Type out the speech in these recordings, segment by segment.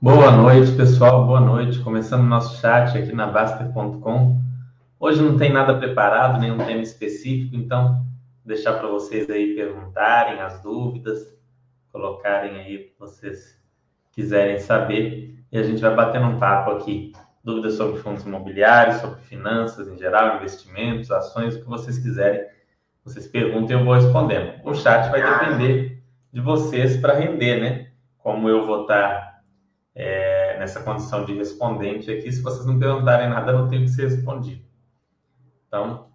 Boa noite, pessoal. Boa noite. Começando nosso chat aqui na Baster.com. Hoje não tem nada preparado, nenhum tema específico, então deixar para vocês aí perguntarem as dúvidas, colocarem aí o que vocês quiserem saber e a gente vai batendo um papo aqui. Dúvidas sobre fundos imobiliários, sobre finanças em geral, investimentos, ações, o que vocês quiserem, vocês perguntem e eu vou respondendo. O chat vai depender de vocês para render, né? Como eu vou estar é, nessa condição de respondente aqui. Se vocês não perguntarem nada, não tem que ser respondido. Então,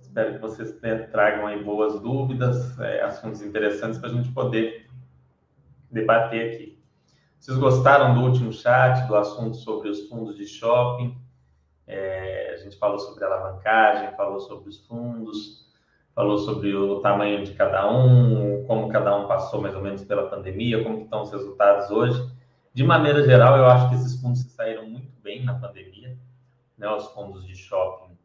espero que vocês tragam aí boas dúvidas, é, assuntos interessantes para a gente poder debater aqui. Vocês gostaram do último chat, do assunto sobre os fundos de shopping? É, a gente falou sobre alavancagem, falou sobre os fundos, falou sobre o tamanho de cada um, como cada um passou mais ou menos pela pandemia, como estão os resultados hoje. De maneira geral, eu acho que esses fundos se saíram muito bem na pandemia. Né? Os fundos de shopping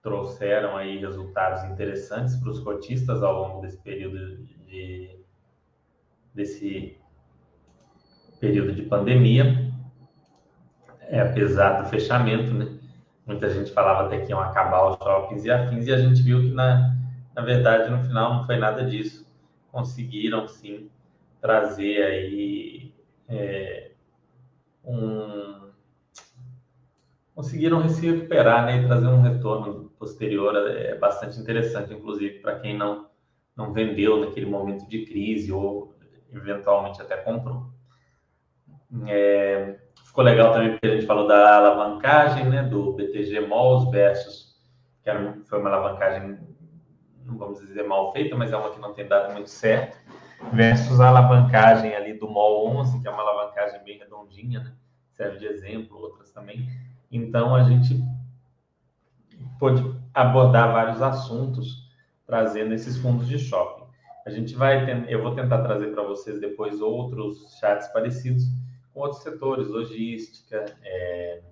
trouxeram aí resultados interessantes para os cotistas ao longo desse período de desse período de pandemia, é, apesar do fechamento, né? Muita gente falava até que iam acabar os shoppings e afins, e a gente viu que, na, na verdade, no final não foi nada disso. Conseguiram, sim, trazer aí é, um, conseguiram se recuperar né, e trazer um retorno posterior é bastante interessante, inclusive para quem não, não vendeu naquele momento de crise ou eventualmente até comprou. É, ficou legal também porque a gente falou da alavancagem né, do BTG Malls versus, que era, foi uma alavancagem, não vamos dizer mal feita, mas é uma que não tem dado muito certo versus a alavancagem ali do MOL 11, que é uma alavancagem bem redondinha, né? serve de exemplo, outras também. Então, a gente pode abordar vários assuntos trazendo esses fundos de shopping. A gente vai, eu vou tentar trazer para vocês depois outros chats parecidos com outros setores, logística, é,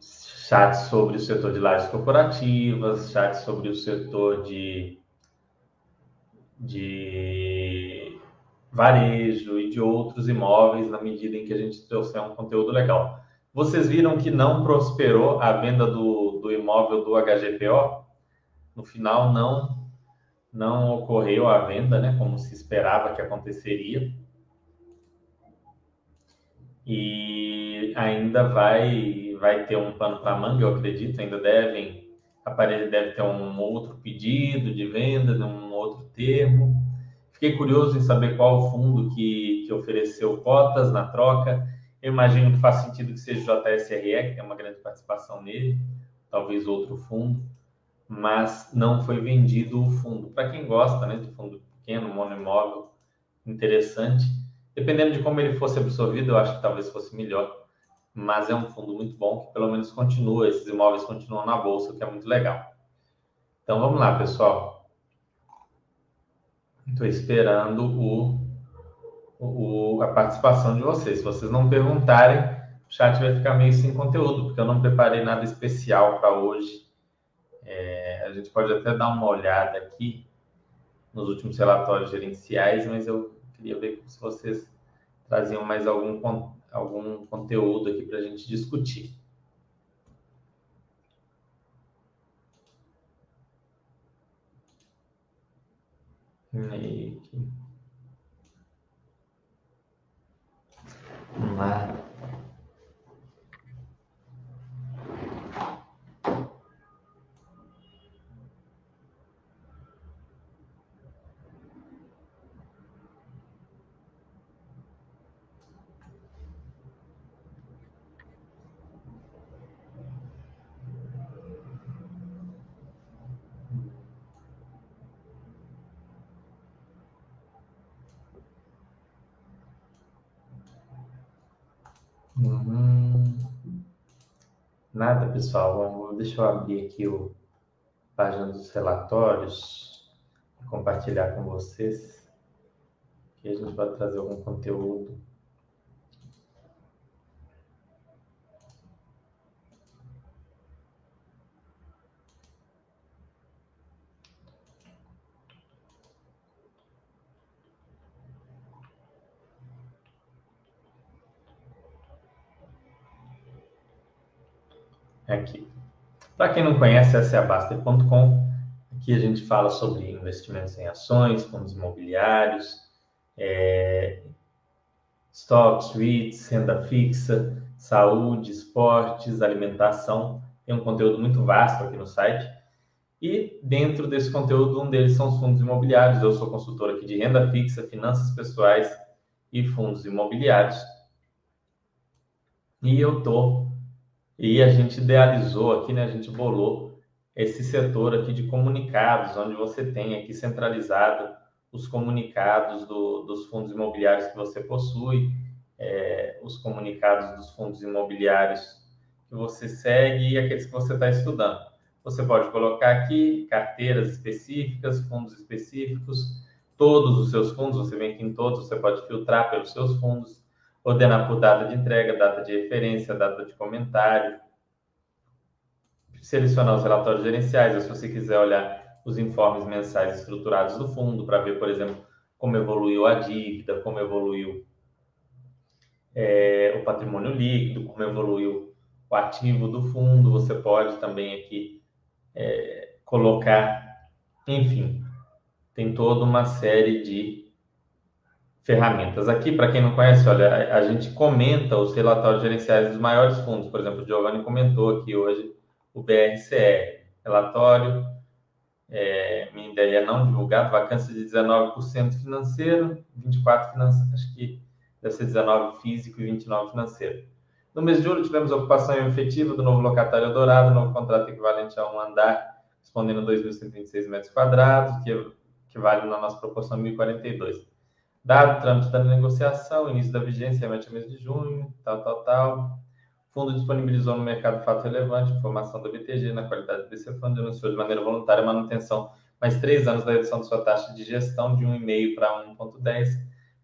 chats sobre o setor de lajes corporativas, chats sobre o setor de de varejo e de outros imóveis na medida em que a gente trouxer um conteúdo legal. Vocês viram que não prosperou a venda do, do imóvel do HGPO? No final, não não ocorreu a venda, né, como se esperava que aconteceria. E ainda vai vai ter um pano para manga, eu acredito, ainda devem aparelho deve ter um outro pedido de venda, um outro termo. Fiquei curioso em saber qual fundo que, que ofereceu cotas na troca. Eu imagino que faz sentido que seja o JSRE, que tem uma grande participação nele, talvez outro fundo, mas não foi vendido o fundo. Para quem gosta né, de fundo pequeno, monoimóvel, interessante. Dependendo de como ele fosse absorvido, eu acho que talvez fosse melhor. Mas é um fundo muito bom que pelo menos continua, esses imóveis continuam na bolsa, o que é muito legal. Então vamos lá, pessoal. Estou esperando o, o, a participação de vocês. Se vocês não perguntarem, o chat vai ficar meio sem conteúdo, porque eu não preparei nada especial para hoje. É, a gente pode até dar uma olhada aqui nos últimos relatórios gerenciais, mas eu queria ver se vocês traziam mais algum, algum conteúdo aqui para a gente discutir. Meio que. Nada, pessoal. Deixa eu abrir aqui o página dos relatórios, compartilhar com vocês, que a gente vai trazer algum conteúdo. Aqui. Para quem não conhece, essa é a Baster.com. Aqui a gente fala sobre investimentos em ações, fundos imobiliários, é, stocks, REITs, renda fixa, saúde, esportes, alimentação. Tem um conteúdo muito vasto aqui no site. E dentro desse conteúdo, um deles são os fundos imobiliários. Eu sou consultor aqui de renda fixa, finanças pessoais e fundos imobiliários. E eu tô e a gente idealizou aqui, né, a gente bolou esse setor aqui de comunicados, onde você tem aqui centralizado os comunicados do, dos fundos imobiliários que você possui, é, os comunicados dos fundos imobiliários que você segue e aqueles que você está estudando. Você pode colocar aqui carteiras específicas, fundos específicos, todos os seus fundos, você vem aqui em todos, você pode filtrar pelos seus fundos, ordenar por data de entrega, data de referência, data de comentário, selecionar os relatórios gerenciais, ou se você quiser olhar os informes mensais estruturados do fundo, para ver, por exemplo, como evoluiu a dívida, como evoluiu é, o patrimônio líquido, como evoluiu o ativo do fundo, você pode também aqui é, colocar, enfim, tem toda uma série de ferramentas. Aqui, para quem não conhece, olha, a, gente comenta os relatórios gerenciais dos maiores fundos. Por exemplo, o Giovanni comentou aqui hoje o BRCR, relatório é, MINDEA não divulgado, vacância de 19% financeiro, 24% financeiro, acho que deve ser 19% físico e 29% financeiro. No mês de julho, tivemos ocupação efetiva do novo locatário Dourado, novo contrato equivalente a um andar, respondendo a 2.126 metros quadrados, que, que vale na nossa proporção 1.042. Dado o trâmite da negociação, início da vigência, remete ao mês de junho, tal, tal, tal. O fundo disponibilizou no mercado fato relevante, informação da BTG na qualidade BC Fundo, anunciou de maneira voluntária a manutenção mais três anos da redução da sua taxa de gestão de 1,5 para 1,10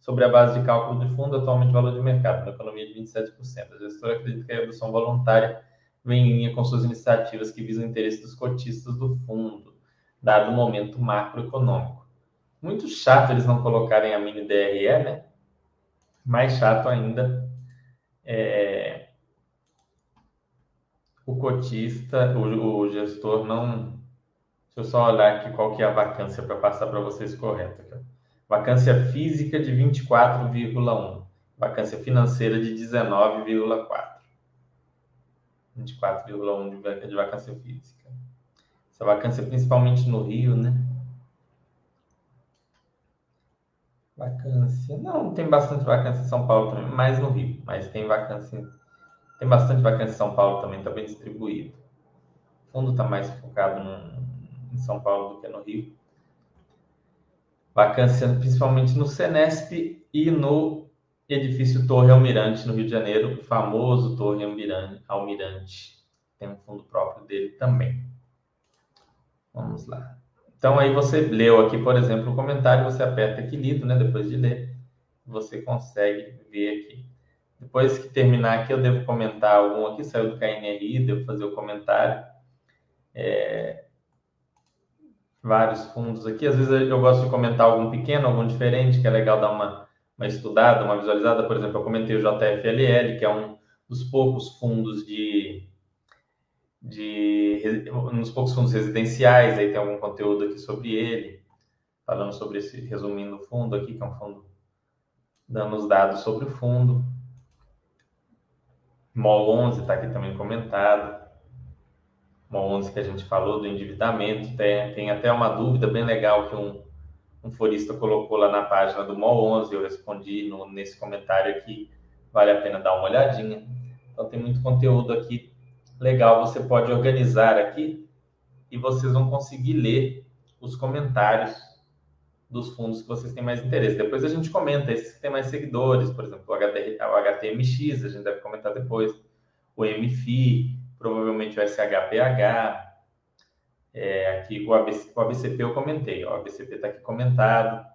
sobre a base de cálculo de fundo, atualmente valor de mercado, na economia de 27%. A gestora acredita que a redução voluntária vem em linha com suas iniciativas que visam o interesse dos cotistas do fundo, dado o momento macroeconômico. Muito chato eles não colocarem a mini DRE, né? Mais chato ainda é o cotista, o, o, gestor não. Deixa eu só olhar aqui qual que é a vacância para passar para vocês correto. Aqui. Vacância física de 24,1. Vacância financeira de 19,4. 24,1 de vacância física. Essa vacância principalmente no Rio, né? Vacância. Não, tem bastante vacância em São Paulo também, mais no Rio. Mas tem vacância. Tem bastante vacância em São Paulo também, está bem distribuído. O fundo está mais focado no, em São Paulo do que no Rio vacância principalmente no Senesp e no edifício Torre Almirante, no Rio de Janeiro, o famoso Torre Almirante. Tem um fundo próprio dele também. Vamos lá. Então, aí você leu aqui, por exemplo, o comentário, você aperta aqui lido, né? Depois de ler, você consegue ver aqui. Depois que terminar aqui, eu devo comentar algum aqui, saiu do KNRI, devo fazer o comentário. É, vários fundos aqui. Às vezes eu gosto de comentar algum pequeno, algum diferente, que é legal dar uma, uma estudada, uma visualizada. Por exemplo, eu comentei o JFLL, que é um dos poucos fundos de, de nos poucos fundos residenciais, aí tem algum conteúdo aqui sobre ele, falando sobre esse, resumindo o fundo aqui, que é um fundo dando os dados sobre o fundo. MOL 11 está aqui também comentado uma 11 que a gente falou do endividamento. Tem, tem até uma dúvida bem legal que um, um forista colocou lá na página do MOL 11, eu respondi no, nesse comentário aqui, vale a pena dar uma olhadinha. Então tem muito conteúdo aqui legal, você pode organizar aqui e vocês vão conseguir ler os comentários dos fundos que vocês têm mais interesse. Depois a gente comenta esses que têm mais seguidores, por exemplo, o, HT, o HTMX, a gente deve comentar depois, o MFI, provavelmente o SHPH, é, aqui o, ABC, o ABCP eu comentei, o ABCP está aqui comentado,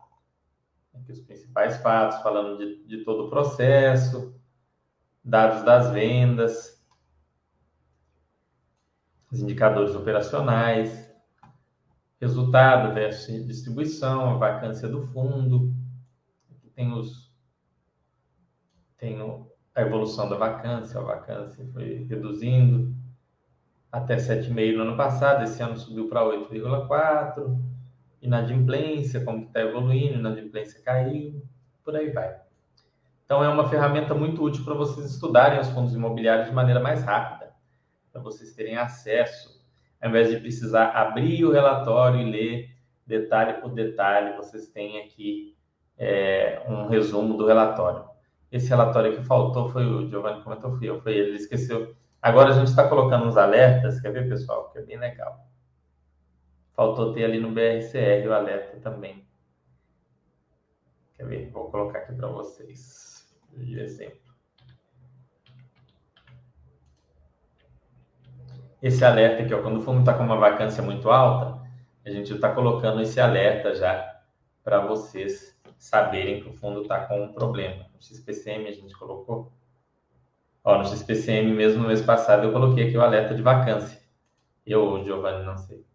aqui os principais fatos, falando de, de todo o processo, dados das vendas, os indicadores operacionais, resultado versus distribuição, a vacância do fundo, tem os tem a evolução da vacância, a vacância foi reduzindo, até 7,5 no ano passado, esse ano subiu para 8,4. Inadimplência, como está evoluindo, inadimplência caiu, por aí vai. Então, é uma ferramenta muito útil para vocês estudarem os fundos imobiliários de maneira mais rápida, para vocês terem acesso, ao invés de precisar abrir o relatório e ler detalhe por detalhe, vocês têm aqui é, um resumo do relatório. Esse relatório que faltou foi o Giovanni comentou, foi eu, foi ele, ele esqueceu. Agora a gente está colocando uns alertas, quer ver, pessoal? Que é bem legal. Faltou ter ali no BRCR o alerta também. Quer ver? Vou colocar aqui para vocês de exemplo. Esse alerta aqui, ó, quando o fundo está com uma vacância muito alta, a gente está colocando esse alerta já para vocês saberem que o fundo está com um problema. No XPCM a gente colocou. Ó, no XPCM mesmo no mês passado eu coloquei aqui o alerta de vacância. Eu, Giovanni, não sei.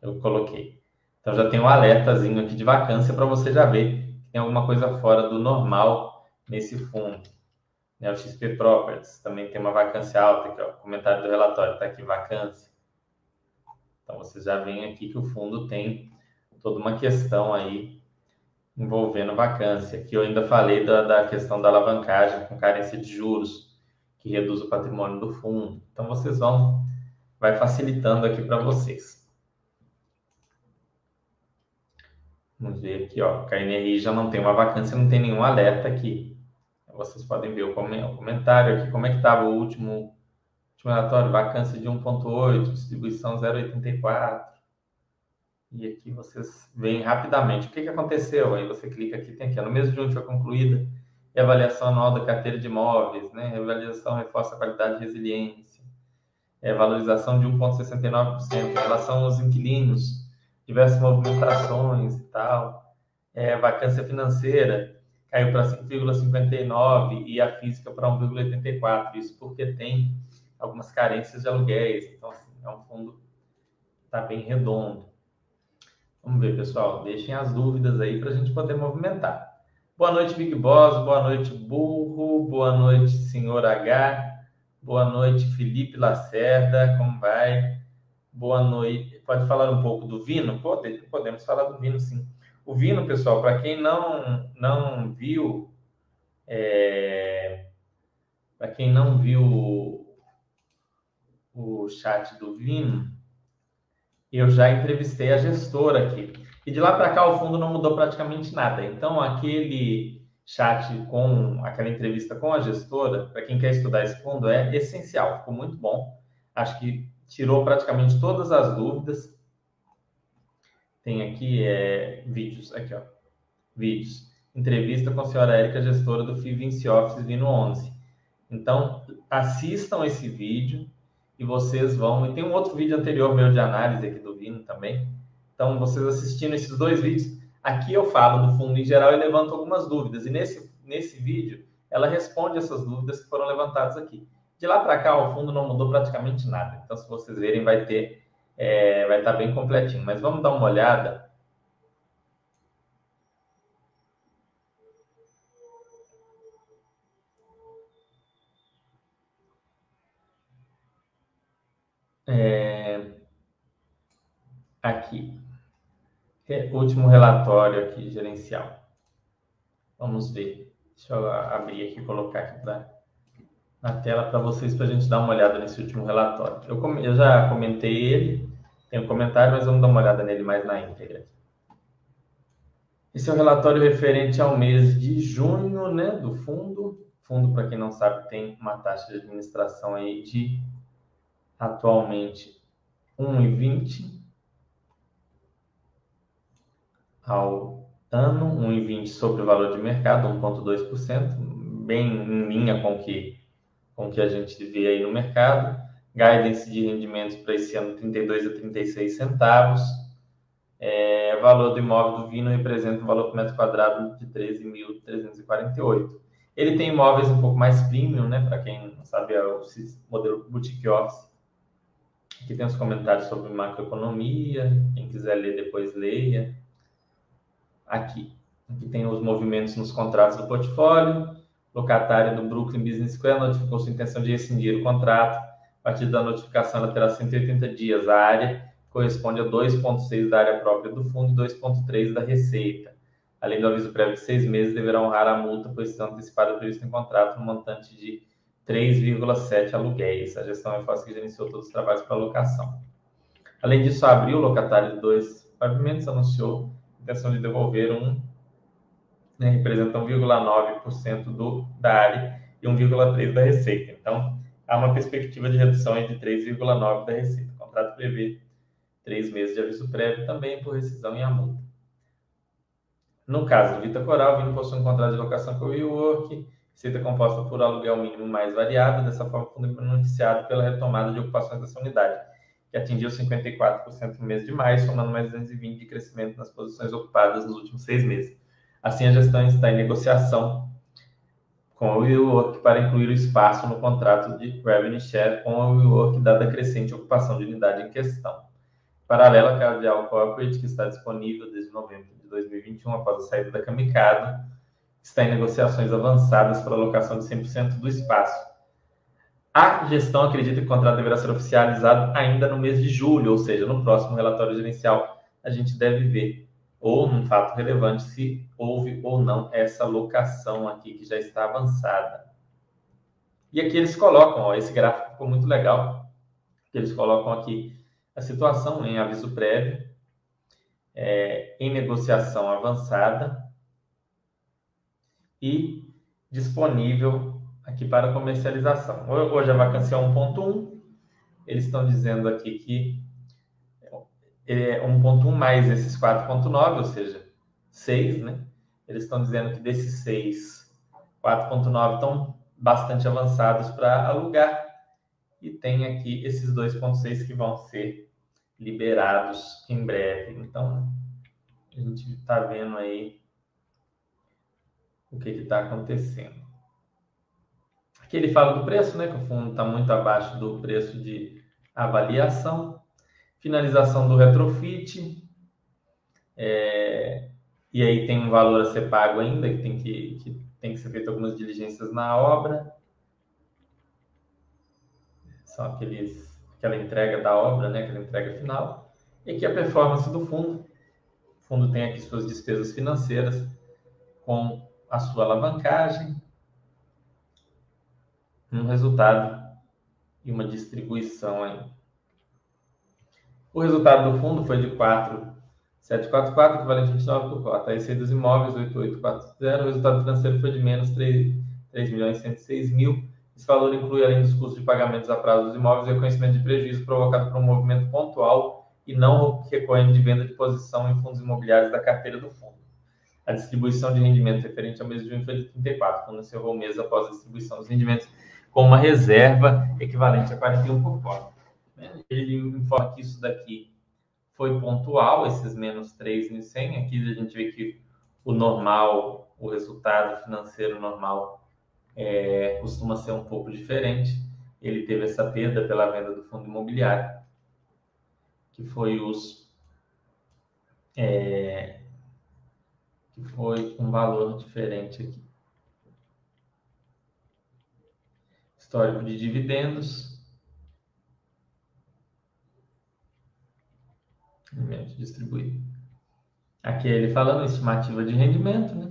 Eu coloquei. Então já tem um alertazinho aqui de vacância para você já ver que tem alguma coisa fora do normal nesse fundo. Né, o XP Properties também tem uma vacância alta aqui, ó. Comentário do relatório está aqui, vacância. Então vocês já veem aqui que o fundo tem toda uma questão aí envolvendo vacância. Aqui eu ainda falei da, da questão da alavancagem com carência de juros, que reduz o patrimônio do fundo. Então vocês vão, vai facilitando aqui para vocês. Vamos ver aqui, ó, KNRI já não tem uma vacância, não tem nenhum alerta aqui. Vocês podem ver o comentário aqui, como é que estava o último, último relatório, vacância de 1.8, distribuição 0,84. E aqui vocês veem rapidamente o que, que aconteceu. Aí você clica aqui, tem aqui, no mês de junho foi concluída avaliação anual da carteira de imóveis, né? Avaliação reforça a qualidade e resiliência. É, valorização de 1,69% em relação aos inquilinos, diversas movimentações e tal. É, vacância financeira caiu para 5,59 e a física para 1,84. Isso porque tem algumas carências de aluguéis. Então, assim, é um fundo está bem redondo. Vamos ver, pessoal. Deixem as dúvidas aí para a gente poder movimentar. Boa noite, Big Boss. Boa noite, Burro. Boa noite, Senhor H. Boa noite, Felipe Lacerda. Como vai? Boa noite. Pode falar um pouco do Vino? Pode, podemos falar do Vino, sim. O Vino, pessoal, para quem não, não viu, é... para quem não viu o chat do Vino, eu já entrevistei a gestora aqui. E de lá para cá o fundo não mudou praticamente nada. Então, aquele chat com aquela entrevista com a gestora, para quem quer estudar esse fundo, é essencial. Ficou muito bom. Acho que tirou praticamente todas as dúvidas. Tem aqui é, vídeos, aqui ó, vídeos. Entrevista com a senhora Érica, gestora do FII Vinci Office Vino 11. Então, assistam esse vídeo, e vocês vão. E tem um outro vídeo anterior meu de análise aqui do Vino também. Então, vocês assistindo esses dois vídeos, aqui eu falo do fundo em geral e levanto algumas dúvidas. E nesse, nesse vídeo, ela responde essas dúvidas que foram levantadas aqui. De lá para cá, o fundo não mudou praticamente nada. Então, se vocês verem, vai ter, é, vai estar bem completinho. Mas vamos dar uma olhada É, aqui. Último relatório aqui, gerencial. Vamos ver. Deixa eu abrir aqui e colocar aqui pra, na tela para vocês, para a gente dar uma olhada nesse último relatório. Eu, eu já comentei ele, tem um comentário, mas vamos dar uma olhada nele mais na íntegra. Esse é o relatório referente ao mês de junho, né, do fundo. Fundo, para quem não sabe, tem uma taxa de administração aí de atualmente 1,20 ao ano, 1,20 sobre o valor de mercado, 1,2%, bem em linha com que, com que a gente vê aí no mercado. Guidance de rendimentos para esse ano 32 a 36 centavos. É, valor do imóvel do Vino representa um valor por metro quadrado de 13.348. Ele tem imóveis um pouco mais premium, né? Para quem não sabe, é o modelo boutique office Aqui tem os comentários sobre macroeconomia. Quem quiser ler depois leia. Aqui. Aqui tem os movimentos nos contratos do portfólio. Locatário do Brooklyn Business Square notificou sua intenção de rescindir o contrato, partir da notificação, ela terá 180 dias. A área corresponde a 2,6 da área própria do fundo e 2,3 da receita. Além do aviso prévio de seis meses, deverá honrar a multa por decisão antecipada prevista em contrato no montante de 3,7 aluguéis. A gestão é fácil que iniciou todos os trabalhos para locação. Além disso, abriu o locatário de dois pavimentos anunciou a intenção de devolver um, né, representa 1,9% do, da área e 1,3% da receita. Então, há uma perspectiva de redução de 3,9% da receita. O contrato prevê três meses de aviso prévio, também por rescisão e a multa. No caso do Vita Coral, o Vino possui um contrato de locação com o WeWork, receita composta por aluguel mínimo mais variável, dessa forma, foi beneficiado pela retomada de ocupações dessa unidade, que atingiu 54% no mês de maio, somando mais 220 de crescimento nas posições ocupadas nos últimos seis meses. Assim, a gestão está em negociação com a WeWork para incluir o espaço no contrato de revenue share com a WeWork, dada a crescente ocupação de unidade em questão. Paralela, a Cardial Corporate, que está disponível desde novembro de 2021, após a saída da Kamikado, está em negociações avançadas para a alocação de 100% do espaço. A gestão acredita que o contrato deverá ser oficializado ainda no mês de julho, ou seja, no próximo relatório gerencial, a gente deve ver, ou num fato relevante, se houve ou não essa locação aqui que já está avançada. E aqui eles colocam, ó, esse gráfico ficou muito legal, eles colocam aqui a situação em aviso prévio, é, em negociação avançada e disponível aqui para comercialização. Hoje a vacância é 1.1, eles estão dizendo aqui que é 1.1 mais esses 4.9, ou seja, 6, né? Eles estão dizendo que desses 6, 4.9 estão bastante avançados para alugar e tem aqui esses 2.6 que vão ser liberados em breve. Então, a gente está vendo aí o que está acontecendo. Aqui ele fala do preço, né? Que o fundo está muito abaixo do preço de avaliação. Finalização do retrofit. É, e aí tem um valor a ser pago ainda, que tem que, que tem que ser feito algumas diligências na obra. São aqueles aquela entrega da obra, né, aquela entrega final, e aqui a performance do fundo. O fundo tem aqui suas despesas financeiras com a sua alavancagem, um resultado e uma distribuição aí. O resultado do fundo foi de 4,744, equivalente a 29 por cota. A receita dos imóveis, 8840. O resultado financeiro foi de menos 3, 3 milhões 106 mil. Esse valor inclui, além dos custos de pagamentos a prazo dos imóveis, o reconhecimento de prejuízo provocado por um movimento pontual e não recorrente de venda de posição em fundos imobiliários da carteira do fundo. A distribuição de rendimento referente ao mês de junho foi de 34, quando encerrou o mês após a distribuição dos rendimentos, com uma reserva equivalente a 41 por cota. Ele informa que isso daqui foi pontual, esses menos 3.100. Aqui a gente vê que o normal, o resultado financeiro normal é, costuma ser um pouco diferente. Ele teve essa perda pela venda do fundo imobiliário, que foi os é, que foi um valor diferente aqui. Histórico de dividendos. Distribuir. Aqui ele falando estimativa de rendimento, né?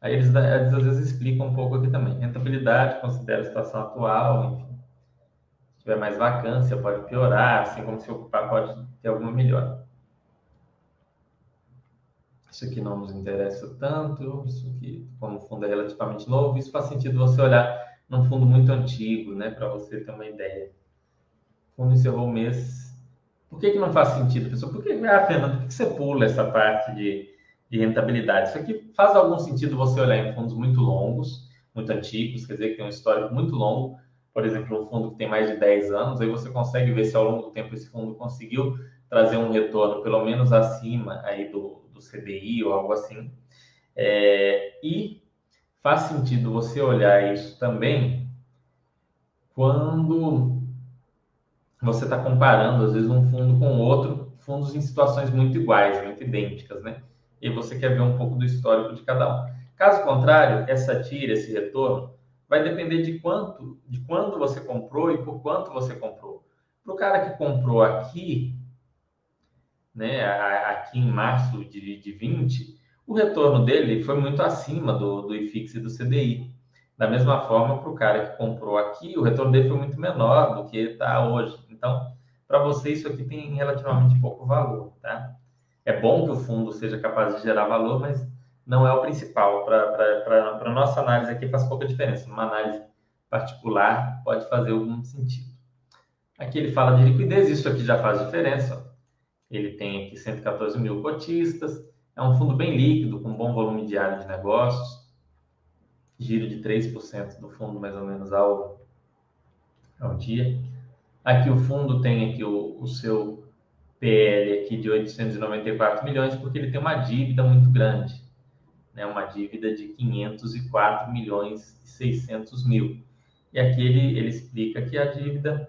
Aí eles, eles às vezes explicam um pouco aqui também. Rentabilidade, considera a situação atual, enfim. Se tiver mais vacância, pode piorar, assim como se ocupar pode ter alguma melhora. Isso aqui não nos interessa tanto, isso aqui, como o fundo é relativamente novo, isso faz sentido você olhar num fundo muito antigo, né, para você ter uma ideia. O fundo encerrou o mês. Por que, que não faz sentido, pessoal? Por que, ah, Fernando, por que você pula essa parte de de rentabilidade. Isso aqui faz algum sentido você olhar em fundos muito longos, muito antigos, quer dizer, que tem um histórico muito longo, por exemplo, um fundo que tem mais de 10 anos, aí você consegue ver se ao longo do tempo esse fundo conseguiu trazer um retorno pelo menos acima aí do, do CDI ou algo assim. É, e faz sentido você olhar isso também quando você está comparando, às vezes, um fundo com outro, fundos em situações muito iguais, muito idênticas, né? e você quer ver um pouco do histórico de cada um. Caso contrário, essa tira, esse retorno, vai depender de quanto, de quando você comprou e por quanto você comprou. Para o cara que comprou aqui, né, aqui em março de, de 20, o retorno dele foi muito acima do, do IFIX e do CDI. Da mesma forma, para o cara que comprou aqui, o retorno dele foi muito menor do que está hoje. Então, para você, isso aqui tem relativamente pouco valor, tá? É bom que o fundo seja capaz de gerar valor, mas não é o principal. Para a nossa análise aqui faz pouca diferença. Uma análise particular pode fazer algum sentido. Aqui ele fala de liquidez, isso aqui já faz diferença. Ele tem aqui 114 mil cotistas, é um fundo bem líquido, com bom volume diário de negócios, giro de 3% do fundo mais ou menos ao, ao dia. Aqui o fundo tem aqui o, o seu PL aqui de 894 milhões, porque ele tem uma dívida muito grande, né? uma dívida de 504 milhões e 600 mil. E aqui ele, ele explica que a dívida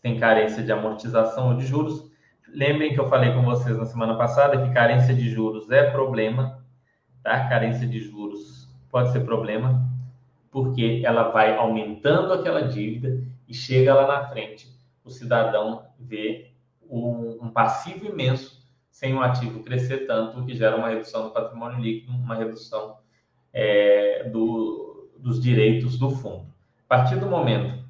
tem carência de amortização ou de juros. Lembrem que eu falei com vocês na semana passada que carência de juros é problema, tá? Carência de juros pode ser problema, porque ela vai aumentando aquela dívida e chega lá na frente, o cidadão vê um, um passivo imenso sem o ativo crescer tanto, o que gera uma redução do patrimônio líquido, uma redução é, do, dos direitos do fundo. A partir do momento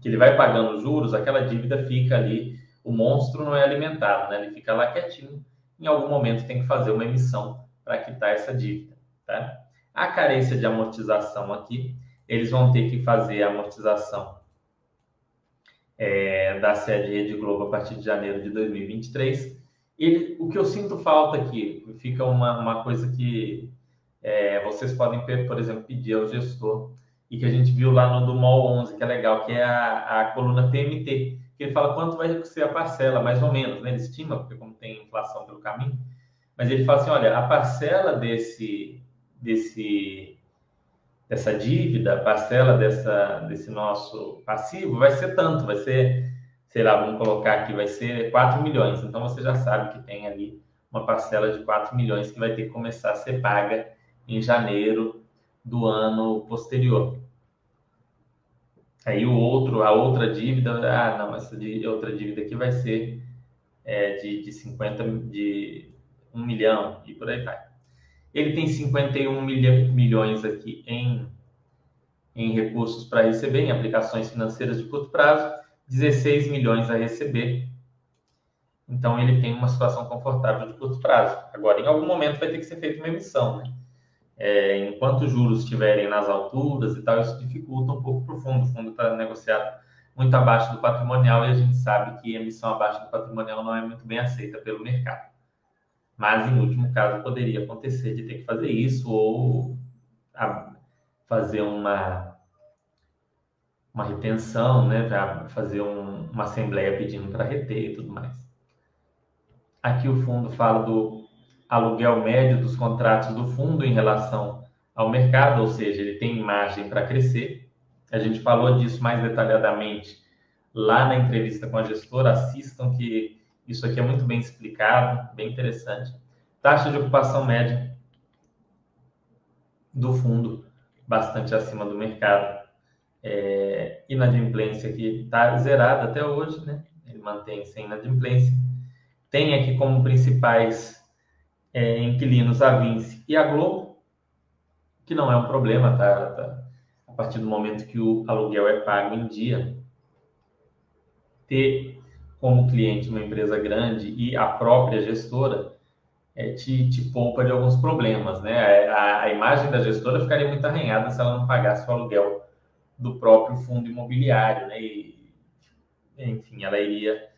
que ele vai pagando juros, aquela dívida fica ali, o monstro não é alimentado, né? ele fica lá quietinho. Em algum momento tem que fazer uma emissão para quitar essa dívida. Tá? A carência de amortização aqui, eles vão ter que fazer a amortização é, da sede Rede Globo a partir de janeiro de 2023. Ele, o que eu sinto falta aqui, fica uma, uma coisa que é, vocês podem, por exemplo, pedir ao gestor e que a gente viu lá no do MOL 11, que é legal, que é a, a coluna PMT, que ele fala quanto vai ser a parcela, mais ou menos, né? Ele estima, porque como tem inflação pelo caminho, mas ele fala assim, olha, a parcela desse, desse, dessa dívida, a parcela dessa, desse nosso passivo vai ser tanto, vai ser, sei lá, vamos colocar aqui, vai ser 4 milhões. Então você já sabe que tem ali uma parcela de 4 milhões que vai ter que começar a ser paga em janeiro do ano posterior. Aí o outro, a outra dívida, ah, não, essa outra dívida aqui vai ser é, de, de 50, de 1 milhão e por aí vai. Ele tem 51 milha, milhões aqui em, em recursos para receber, em aplicações financeiras de curto prazo, 16 milhões a receber. Então ele tem uma situação confortável de curto prazo. Agora, em algum momento vai ter que ser feita uma emissão, né? é, enquanto os juros estiverem nas alturas e tal, isso dificulta um pouco para o fundo. O fundo está negociado muito abaixo do patrimonial e a gente sabe que emissão abaixo do patrimonial não é muito bem aceita pelo mercado. Mas, em último caso, poderia acontecer de ter que fazer isso ou fazer uma, uma retenção, né, para fazer um, uma assembleia pedindo para reter e tudo mais. Aqui o fundo fala do aluguel médio dos contratos do fundo em relação ao mercado, ou seja, ele tem margem para crescer. A gente falou disso mais detalhadamente lá na entrevista com a gestora. Assistam que isso aqui é muito bem explicado, bem interessante. Taxa de ocupação média do fundo bastante acima do mercado. É, inadimplência aqui está zerada até hoje, né? Ele mantém sem inadimplência. Tem aqui como principais é, inquilinos a Vinci e a Globo, que não é um problema, tá, tá? A partir do momento que o aluguel é pago em dia, ter como cliente uma empresa grande e a própria gestora é, te, te poupa de alguns problemas, né? A, a, imagem da gestora ficaria muito arranhada se ela não pagasse o aluguel do próprio fundo imobiliário, né? E, enfim, ela iria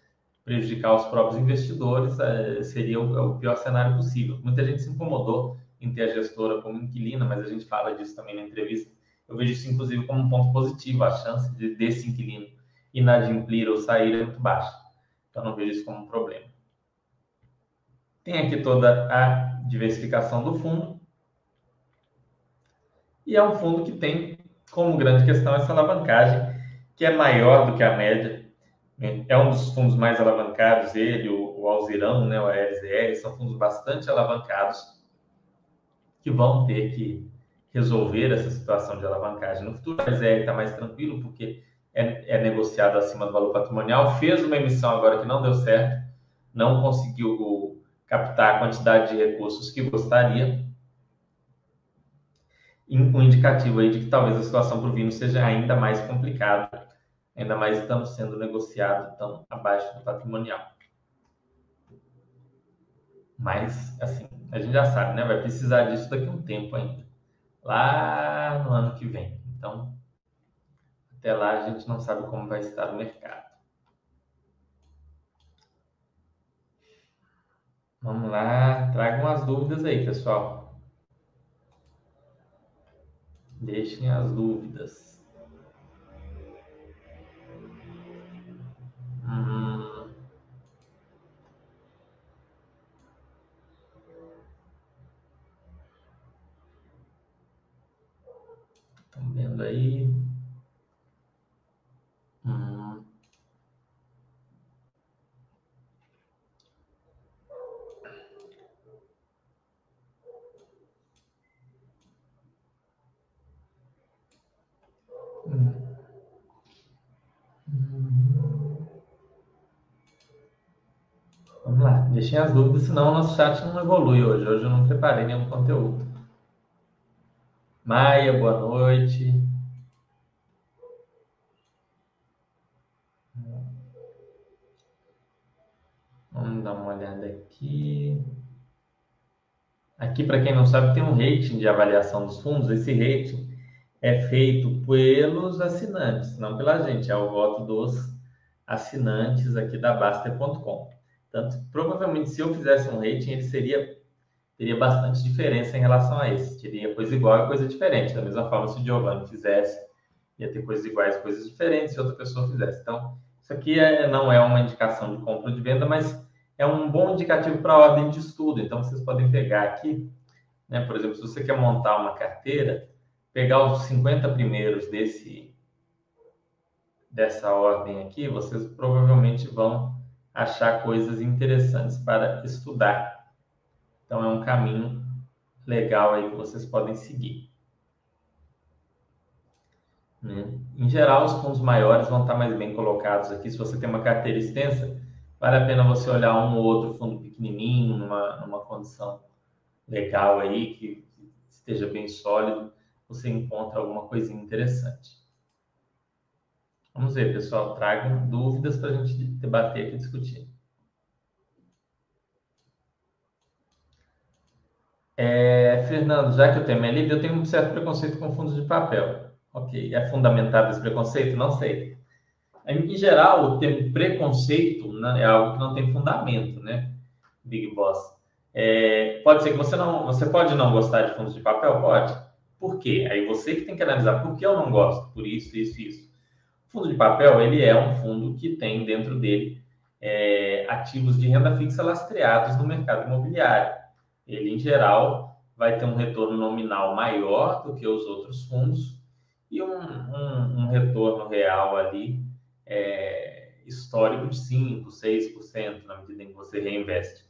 prejudicar os próprios investidores é, seria o, é o, pior cenário possível. Muita gente se incomodou em ter a gestora como inquilina, mas a gente fala disso também na entrevista. Eu vejo isso, inclusive, como um ponto positivo. A chance de, desse inquilino inadimplir ou sair é muito baixa. Então, não vejo isso como um problema. Tem aqui toda a diversificação do fundo. E é um fundo que tem como grande questão essa alavancagem, que é maior do que a média é um dos fundos mais alavancados, ele, o, o Alzirão, né, o ALZR, são fundos bastante alavancados que vão ter que resolver essa situação de alavancagem no futuro. A ZR está mais tranquilo porque é, é, negociado acima do valor patrimonial. Fez uma emissão agora que não deu certo, não conseguiu captar a quantidade de recursos que gostaria. Um indicativo aí de que talvez a situação para o Vino seja ainda mais complicada, ainda mais estando sendo negociado tão abaixo do patrimonial. Mas, assim, a gente já sabe, né? Vai precisar disso daqui a um tempo ainda. Lá no ano que vem. Então, até lá a gente não sabe como vai estar o mercado. Vamos lá, tragam as dúvidas aí, pessoal. Deixem as dúvidas. Hum. Estão vendo aí? Hum. Vamos lá, deixem as dúvidas, senão o nosso chat não evolui hoje. Hoje eu não preparei nenhum conteúdo. Maia, boa noite. Vamos dar uma olhada aqui. Aqui, para quem não sabe, tem um rating de avaliação dos fundos. Esse rating é feito pelos assinantes, não pela gente, é o voto dos assinantes aqui da Baster.com. Tanto, provavelmente, se eu fizesse um rating, ele seria teria bastante diferença em relação a esse. Teria coisa igual e coisa diferente. Da mesma forma, se o Giovanni fizesse, ia ter coisas iguais coisas diferentes se outra pessoa fizesse. Então, isso aqui é, não é uma indicação de compra ou de venda, mas é um bom indicativo para a ordem de estudo. Então, vocês podem pegar aqui, né, por exemplo, se você quer montar uma carteira, pegar os 50 primeiros desse dessa ordem aqui, vocês provavelmente vão achar coisas interessantes para estudar. Então é um caminho legal aí que vocês podem seguir. Né? Em geral, os fundos maiores vão estar mais bem colocados aqui. Se você tem uma carteira extensa, vale a pena você olhar um ou outro fundo pequenininho, numa, numa condição legal aí, que esteja bem sólido, você encontra alguma coisinha interessante. Vamos ver, pessoal. Tragam dúvidas para a gente debater aqui discutir. É, Fernando, já que o tema é livre, eu tenho um certo preconceito com fundos de papel. Ok, é fundamentado esse preconceito? Não sei. Em geral, o termo preconceito né, é algo que não tem fundamento, né? Big Boss. É, pode ser que você não, você pode não gostar de fundos de papel, pode. Por quê? Aí você que tem que analisar por que eu não gosto, por isso, isso, isso. Fundo de papel ele é um fundo que tem dentro dele é, ativos de renda fixa lastreados no mercado imobiliário ele em geral vai ter um retorno nominal maior do que os outros fundos e um, um, um retorno real ali é, histórico de 5%, 6% na medida em que você reinveste.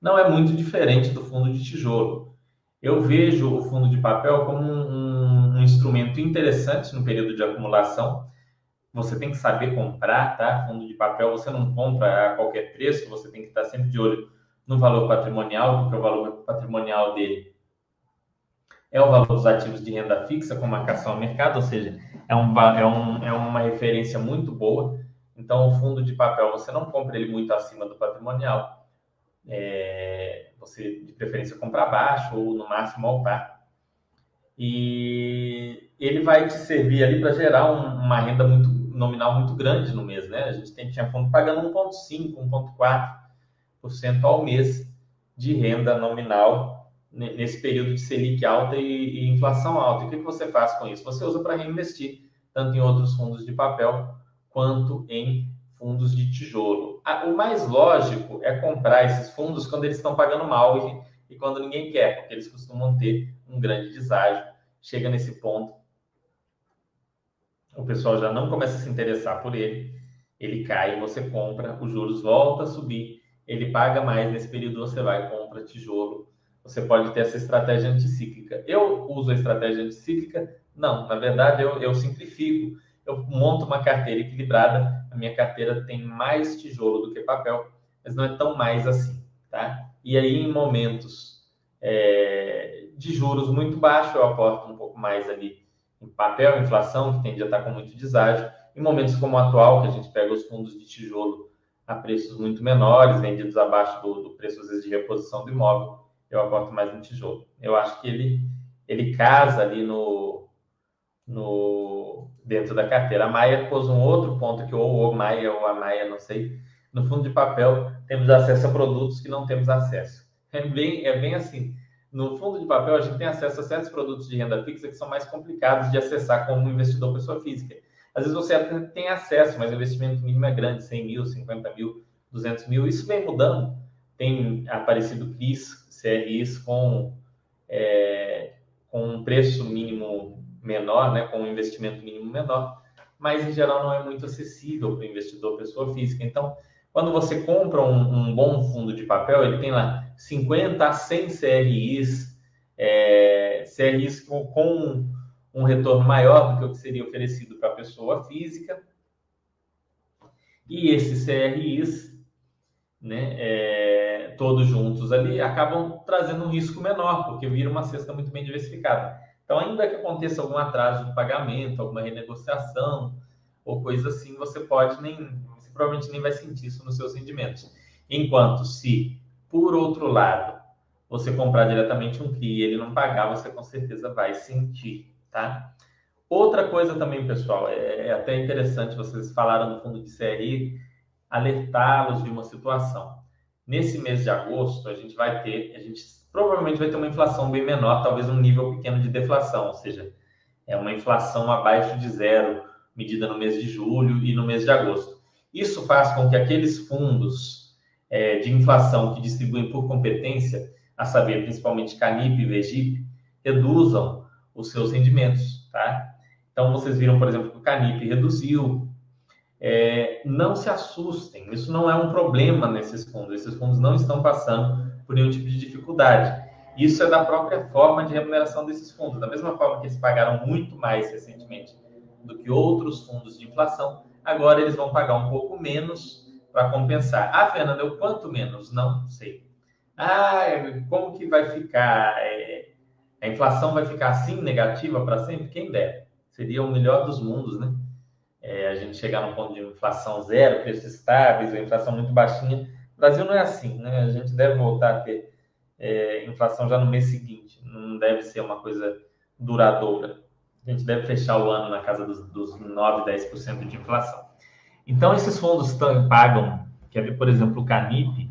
Não é muito diferente do fundo de tijolo. Eu vejo o fundo de papel como um, um instrumento interessante no período de acumulação. Você tem que saber comprar, tá? Fundo de papel você não compra a qualquer preço, você tem que estar sempre de olho no valor patrimonial, porque o valor patrimonial dele é o valor dos ativos de renda fixa com marcação ao mercado, ou seja, é, um, é, um, é uma referência muito boa. Então, o fundo de papel, você não compra ele muito acima do patrimonial. É, você, de preferência, compra abaixo ou, no máximo, ao par. E ele vai te servir ali para gerar um, uma renda muito nominal muito grande no mês, né? A gente tem, tinha fundo pagando 1,5, 1,4 ao mês de renda nominal nesse período de Selic alta e, e inflação alta. E o que, que você faz com isso? Você usa para reinvestir, tanto em outros fundos de papel quanto em fundos de tijolo. O mais lógico é comprar esses fundos quando eles estão pagando mal e, e quando ninguém quer, porque eles costumam ter um grande deságio. Chega nesse ponto, o pessoal já não começa a se interessar por ele, ele cai, você compra, os juros voltam a subir ele paga mais nesse período, você vai compra tijolo, você pode ter essa estratégia anticíclica. Eu uso a estratégia anticíclica? Não, na verdade eu, eu simplifico. Eu monto uma carteira equilibrada. A minha carteira tem mais tijolo do que papel, mas não é tão mais assim, tá? E aí, em momentos é, de juros muito baixos, eu aporto um pouco mais ali em papel, inflação, que tende a estar com muito deságio. Em momentos como o atual, que a gente pega os fundos de tijolo a preços muito menores, vendidos abaixo do, do preço, às vezes, de reposição do imóvel, eu aporto mais no tijolo. Eu acho que ele, ele casa ali no, no dentro da carteira. A Maia pôs um outro ponto que ou o Maia ou a Maia, não sei. No fundo de papel, temos acesso a produtos que não temos acesso. É bem, é bem assim. No fundo de papel, a gente tem acesso a certos produtos de renda fixa que são mais complicados de acessar como investidor pessoa física. Às vezes você tem acesso, mas o investimento mínimo é grande, 100 mil, 50 mil, 200 mil. Isso vem mudando. Tem aparecido CRIs, CRIs com, é, com um preço mínimo menor, né, com um investimento mínimo menor, mas em geral não é muito acessível para o investidor pessoa física. Então, quando você compra um, um, bom fundo de papel, ele tem lá 50 a 100 CRIs, é, CRIs com, com um retorno maior do que o que seria oferecido para a pessoa física. E esses CRIs, né, é, todos juntos ali, acabam trazendo um risco menor, porque vira uma cesta muito bem diversificada. Então, ainda que aconteça algum atraso de pagamento, alguma renegociação ou coisa assim, você pode nem, provavelmente nem vai sentir isso nos seus rendimentos. Enquanto se, por outro lado, você comprar diretamente um CRI e ele não pagar, você com certeza vai sentir, tá? Outra coisa também, pessoal, é, é até interessante, vocês falaram no fundo de CRI, alertá-los de uma situação. Nesse mês de agosto, a gente vai ter, a gente provavelmente vai ter uma inflação bem menor, talvez um nível pequeno de deflação, ou seja, é uma inflação abaixo de zero, medida no mês de julho e no mês de agosto. Isso faz com que aqueles fundos é, de inflação que distribuem por competência, a saber, principalmente Canip e Vegip, reduzam os seus rendimentos, tá? Então, vocês viram, por exemplo, que o Canip reduziu. É, não se assustem, isso não é um problema nesses fundos. Esses fundos não estão passando por nenhum tipo de dificuldade. Isso é da própria forma de remuneração desses fundos. Da mesma forma que eles pagaram muito mais recentemente do que outros fundos de inflação, agora eles vão pagar um pouco menos para compensar. Ah, Fernanda, eu quanto menos? Não sei. Ah, como que vai ficar? É, a inflação vai ficar assim, negativa para sempre? Quem dera. Seria o melhor dos mundos, né? É, a gente chegar num ponto de inflação zero, preços estáveis, inflação muito baixinha, o Brasil não é assim, né? A gente deve voltar a ter é, inflação já no mês seguinte, não deve ser uma coisa duradoura. A gente deve fechar o ano na casa dos, dos 9, 10% de inflação. Então, esses fundos pagam, quer ver, por exemplo, o Canip.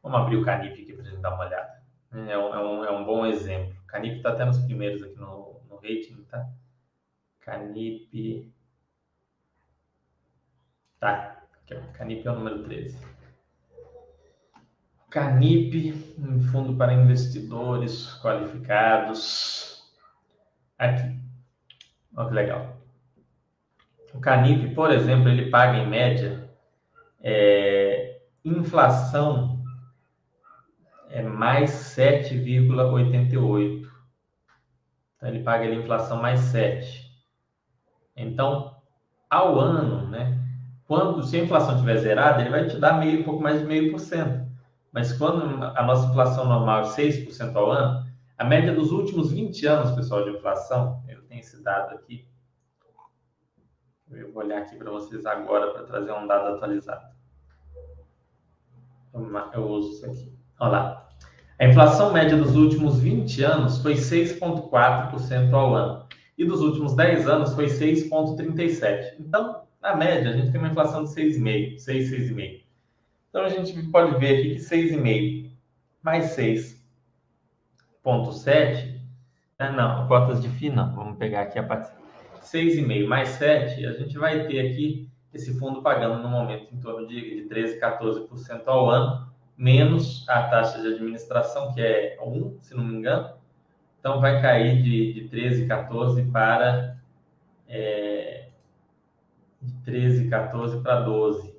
Vamos abrir o Canip aqui para a gente dar uma olhada. É um, é um, é bom exemplo. O Canip está até nos primeiros aqui no, no rating, tá? Canip. Tá, Canip é o número 13. Canip, um fundo para investidores qualificados. Aqui. Olha que legal. O Canip, por exemplo, ele paga em média é, inflação é mais 7,88. Então ele paga inflação mais 7. Então, ao ano, né? Quando, se a inflação estiver zerada, ele vai te dar meio, pouco mais de meio por cento. Mas quando a nossa inflação normal é 6% ao ano, a média dos últimos 20 anos, pessoal, de inflação, eu tenho esse dado aqui. Eu vou olhar aqui para vocês agora para trazer um dado atualizado. Eu uso isso aqui. Olha lá. A inflação média dos últimos 20 anos foi 6,4% ao ano. E dos últimos 10 anos foi 6,37%. Então, na média, a gente tem uma inflação de 6,5%, 6, 6,5%. Então, a gente pode ver aqui que 6,5% mais 6,7%, né? não, cotas de FII não, vamos pegar aqui a parte 6,5% mais 7%, a gente vai ter aqui esse fundo pagando no momento em torno de, de 13%, 14% ao ano, menos a taxa de administração, que é 1, se não me engano. Então, vai cair de, de 13, 14 para... É, de 13, 14 para 12.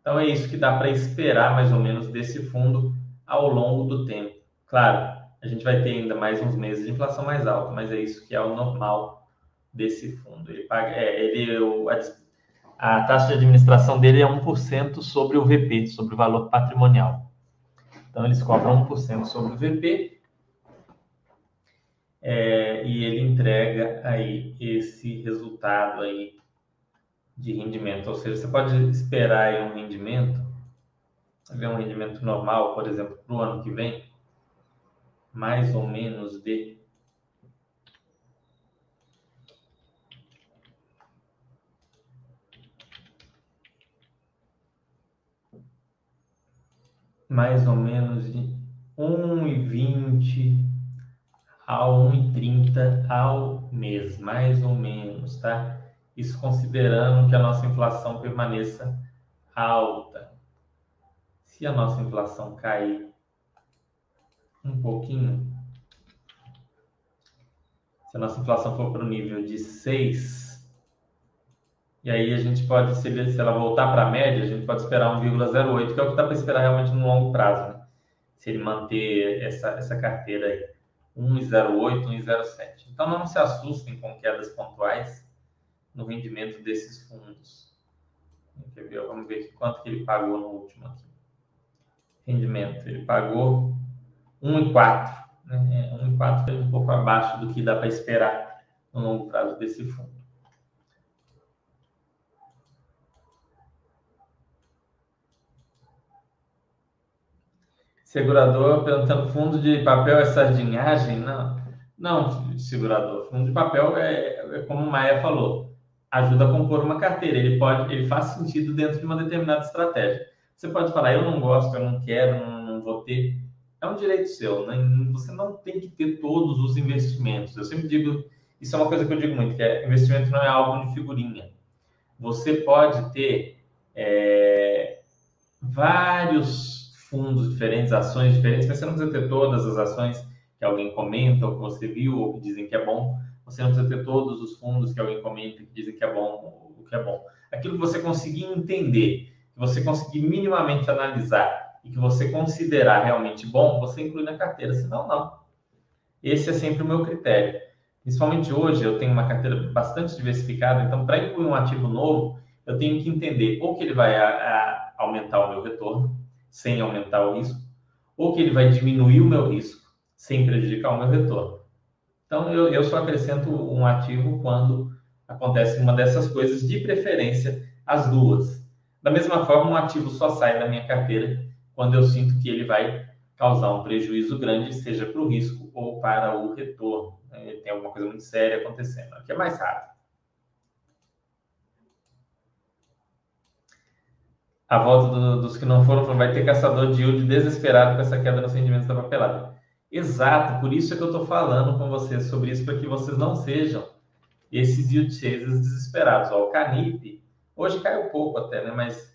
Então é isso que dá para esperar mais ou menos desse fundo ao longo do tempo. Claro, a gente vai ter ainda mais uns meses de inflação mais alta, mas é isso que é o normal desse fundo. Ele paga, é, ele, a, a taxa de administração dele é 1% sobre o VP, sobre o valor patrimonial. Então, eles cobram 1% sobre o VP é, e ele entrega aí esse resultado aí de rendimento. Ou seja, você pode esperar aí um rendimento, um rendimento normal, por exemplo, para o ano que vem, mais ou menos de mais ou menos de 1,20 a 1,30 ao mês, mais ou menos, tá? Isso considerando que a nossa inflação permaneça alta. Se a nossa inflação cair um pouquinho, se a nossa inflação for para o nível de 6, e aí a gente pode, se, ela voltar para a média, a gente pode esperar 1,08, que é o que dá para esperar realmente no longo prazo, né? se ele manter essa, essa carteira aí. 1,08, 1,07. Então não se assustem com quedas pontuais no rendimento desses fundos. Vamos ver quanto que ele pagou no último aqui. Rendimento, ele pagou 1,4. Né? 1,4 é um pouco abaixo do que dá para esperar no longo prazo desse fundo. Segurador perguntando, fundo de papel é sardinhagem? Não, não, segurador. Fundo de papel é, é como o Maia falou, ajuda a compor uma carteira. Ele pode, ele faz sentido dentro de uma determinada estratégia. Você pode falar, eu não gosto, eu não quero, não, não vou ter. É um direito seu. Né? Você não tem que ter todos os investimentos. Eu sempre digo, isso é uma coisa que eu digo muito, que é, investimento não é algo de figurinha. Você pode ter é, vários fundos diferentes, ações diferentes, mas você não precisa ter todas as ações que alguém comenta ou que você viu ou que dizem que é bom. Você não precisa ter todos os fundos que alguém comenta que dizem que é bom o que é bom. Aquilo que você conseguir entender, que você conseguir minimamente analisar e que você considerar realmente bom, você inclui na carteira. Senão, não. Esse é sempre o meu critério. Principalmente hoje, eu tenho uma carteira bastante diversificada, então, para incluir um ativo novo, eu tenho que entender ou que ele vai a, a aumentar o meu retorno, sem aumentar o risco, ou que ele vai diminuir o meu risco sem prejudicar o meu retorno. Então, eu, eu só acrescento um ativo quando acontece uma dessas coisas, de preferência as duas. Da mesma forma, um ativo só sai da minha carteira quando eu sinto que ele vai causar um prejuízo grande, seja para o risco ou para o retorno. Ele tem alguma coisa muito séria acontecendo, aqui é mais raro. a volta do, dos que não foram, vai ter caçador de yield desesperado com essa queda nos rendimentos da papelada. Exato, por isso é que eu estou falando com vocês sobre isso, para que vocês não sejam esses yield chasers desesperados. Ó, o Canip, hoje caiu pouco até, né? Mas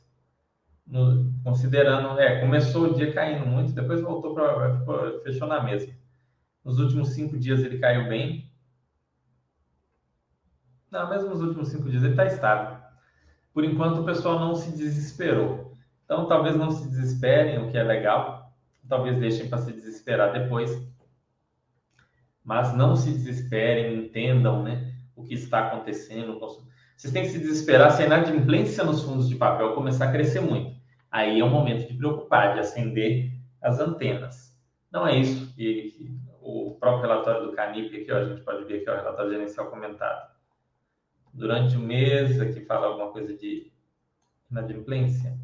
no, considerando, é, começou o dia caindo muito, depois voltou para, fechou na mesma. Nos últimos cinco dias ele caiu bem. Não, mesmo nos últimos cinco dias ele está estável por enquanto o pessoal não se desesperou. Então, talvez não se desesperem, o que é legal. Talvez deixem para se desesperar depois. Mas não se desesperem, entendam né, o que está acontecendo. Vocês têm que se desesperar se a inadimplência nos fundos de papel começar a crescer muito. Aí é o momento de preocupar, de acender as antenas. Não é isso. E, o próprio relatório do Canip aqui, ó, a gente pode ver ó, o relatório gerencial comentado durante o mês, aqui fala alguma coisa de inadimplência.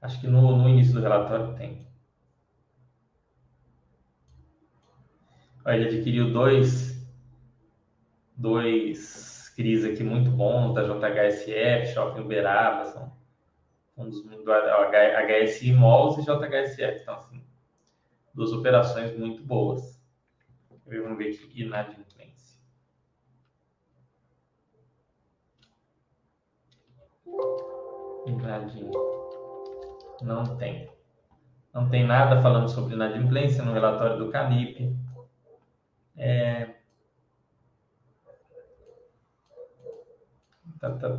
Acho que no, no início do relatório tem. Ele adquiriu dois, dois CRIs aqui muito bons, da JHSF, Shopping Uberaba, são um dos do HSI Malls e JHSF. Então, assim, duas operações muito boas. Vamos ver aqui, inadimplência. Inadimplência. Não tem. Não tem nada falando sobre inadimplência no relatório do CANIP. É... Tá, tá,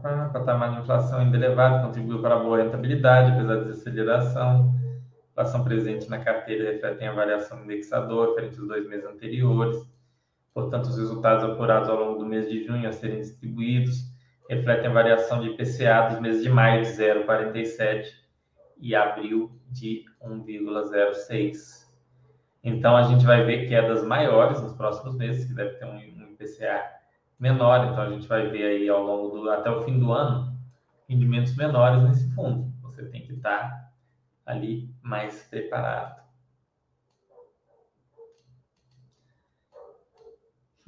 tá. Patamar de inflação ainda elevado contribuiu para a boa rentabilidade, apesar da desaceleração. A ação presente na carteira refletem a variação indexador referente aos dois meses anteriores. Portanto, os resultados apurados ao longo do mês de junho a serem distribuídos refletem a variação de IPCA dos meses de maio de 0,47 e abril de 1,06. Então, a gente vai ver quedas maiores nos próximos meses, que deve ter um IPCA menor. Então, a gente vai ver aí ao longo do, até o fim do ano, rendimentos menores nesse fundo. Você tem que estar ali mais preparado.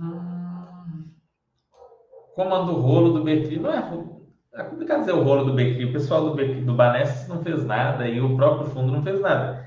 Hum. Comando rolo do Becri não é, é complicado dizer o rolo do Becri. O pessoal do, do Banestes não fez nada e o próprio fundo não fez nada.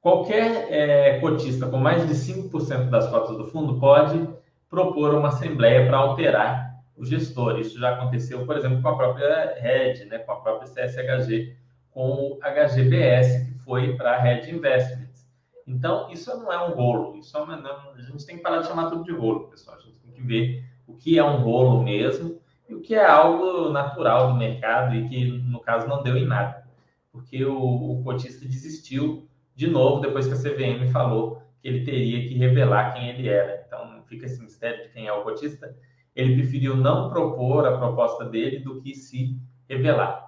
Qualquer é, cotista com mais de 5% das cotas do fundo pode propor uma assembleia para alterar o gestor. Isso já aconteceu, por exemplo, com a própria Red, né, com a própria CSHG, com o HGBS, que foi para a Red Investments. Então, isso não é um rolo, isso é uma, não, a gente tem que parar de chamar tudo de rolo, pessoal. A gente tem que ver o que é um rolo mesmo e o que é algo natural do mercado e que, no caso, não deu em nada. Porque o, o cotista desistiu de novo depois que a CVM falou que ele teria que revelar quem ele era. Então, fica esse mistério de quem é o cotista. Ele preferiu não propor a proposta dele do que se revelar.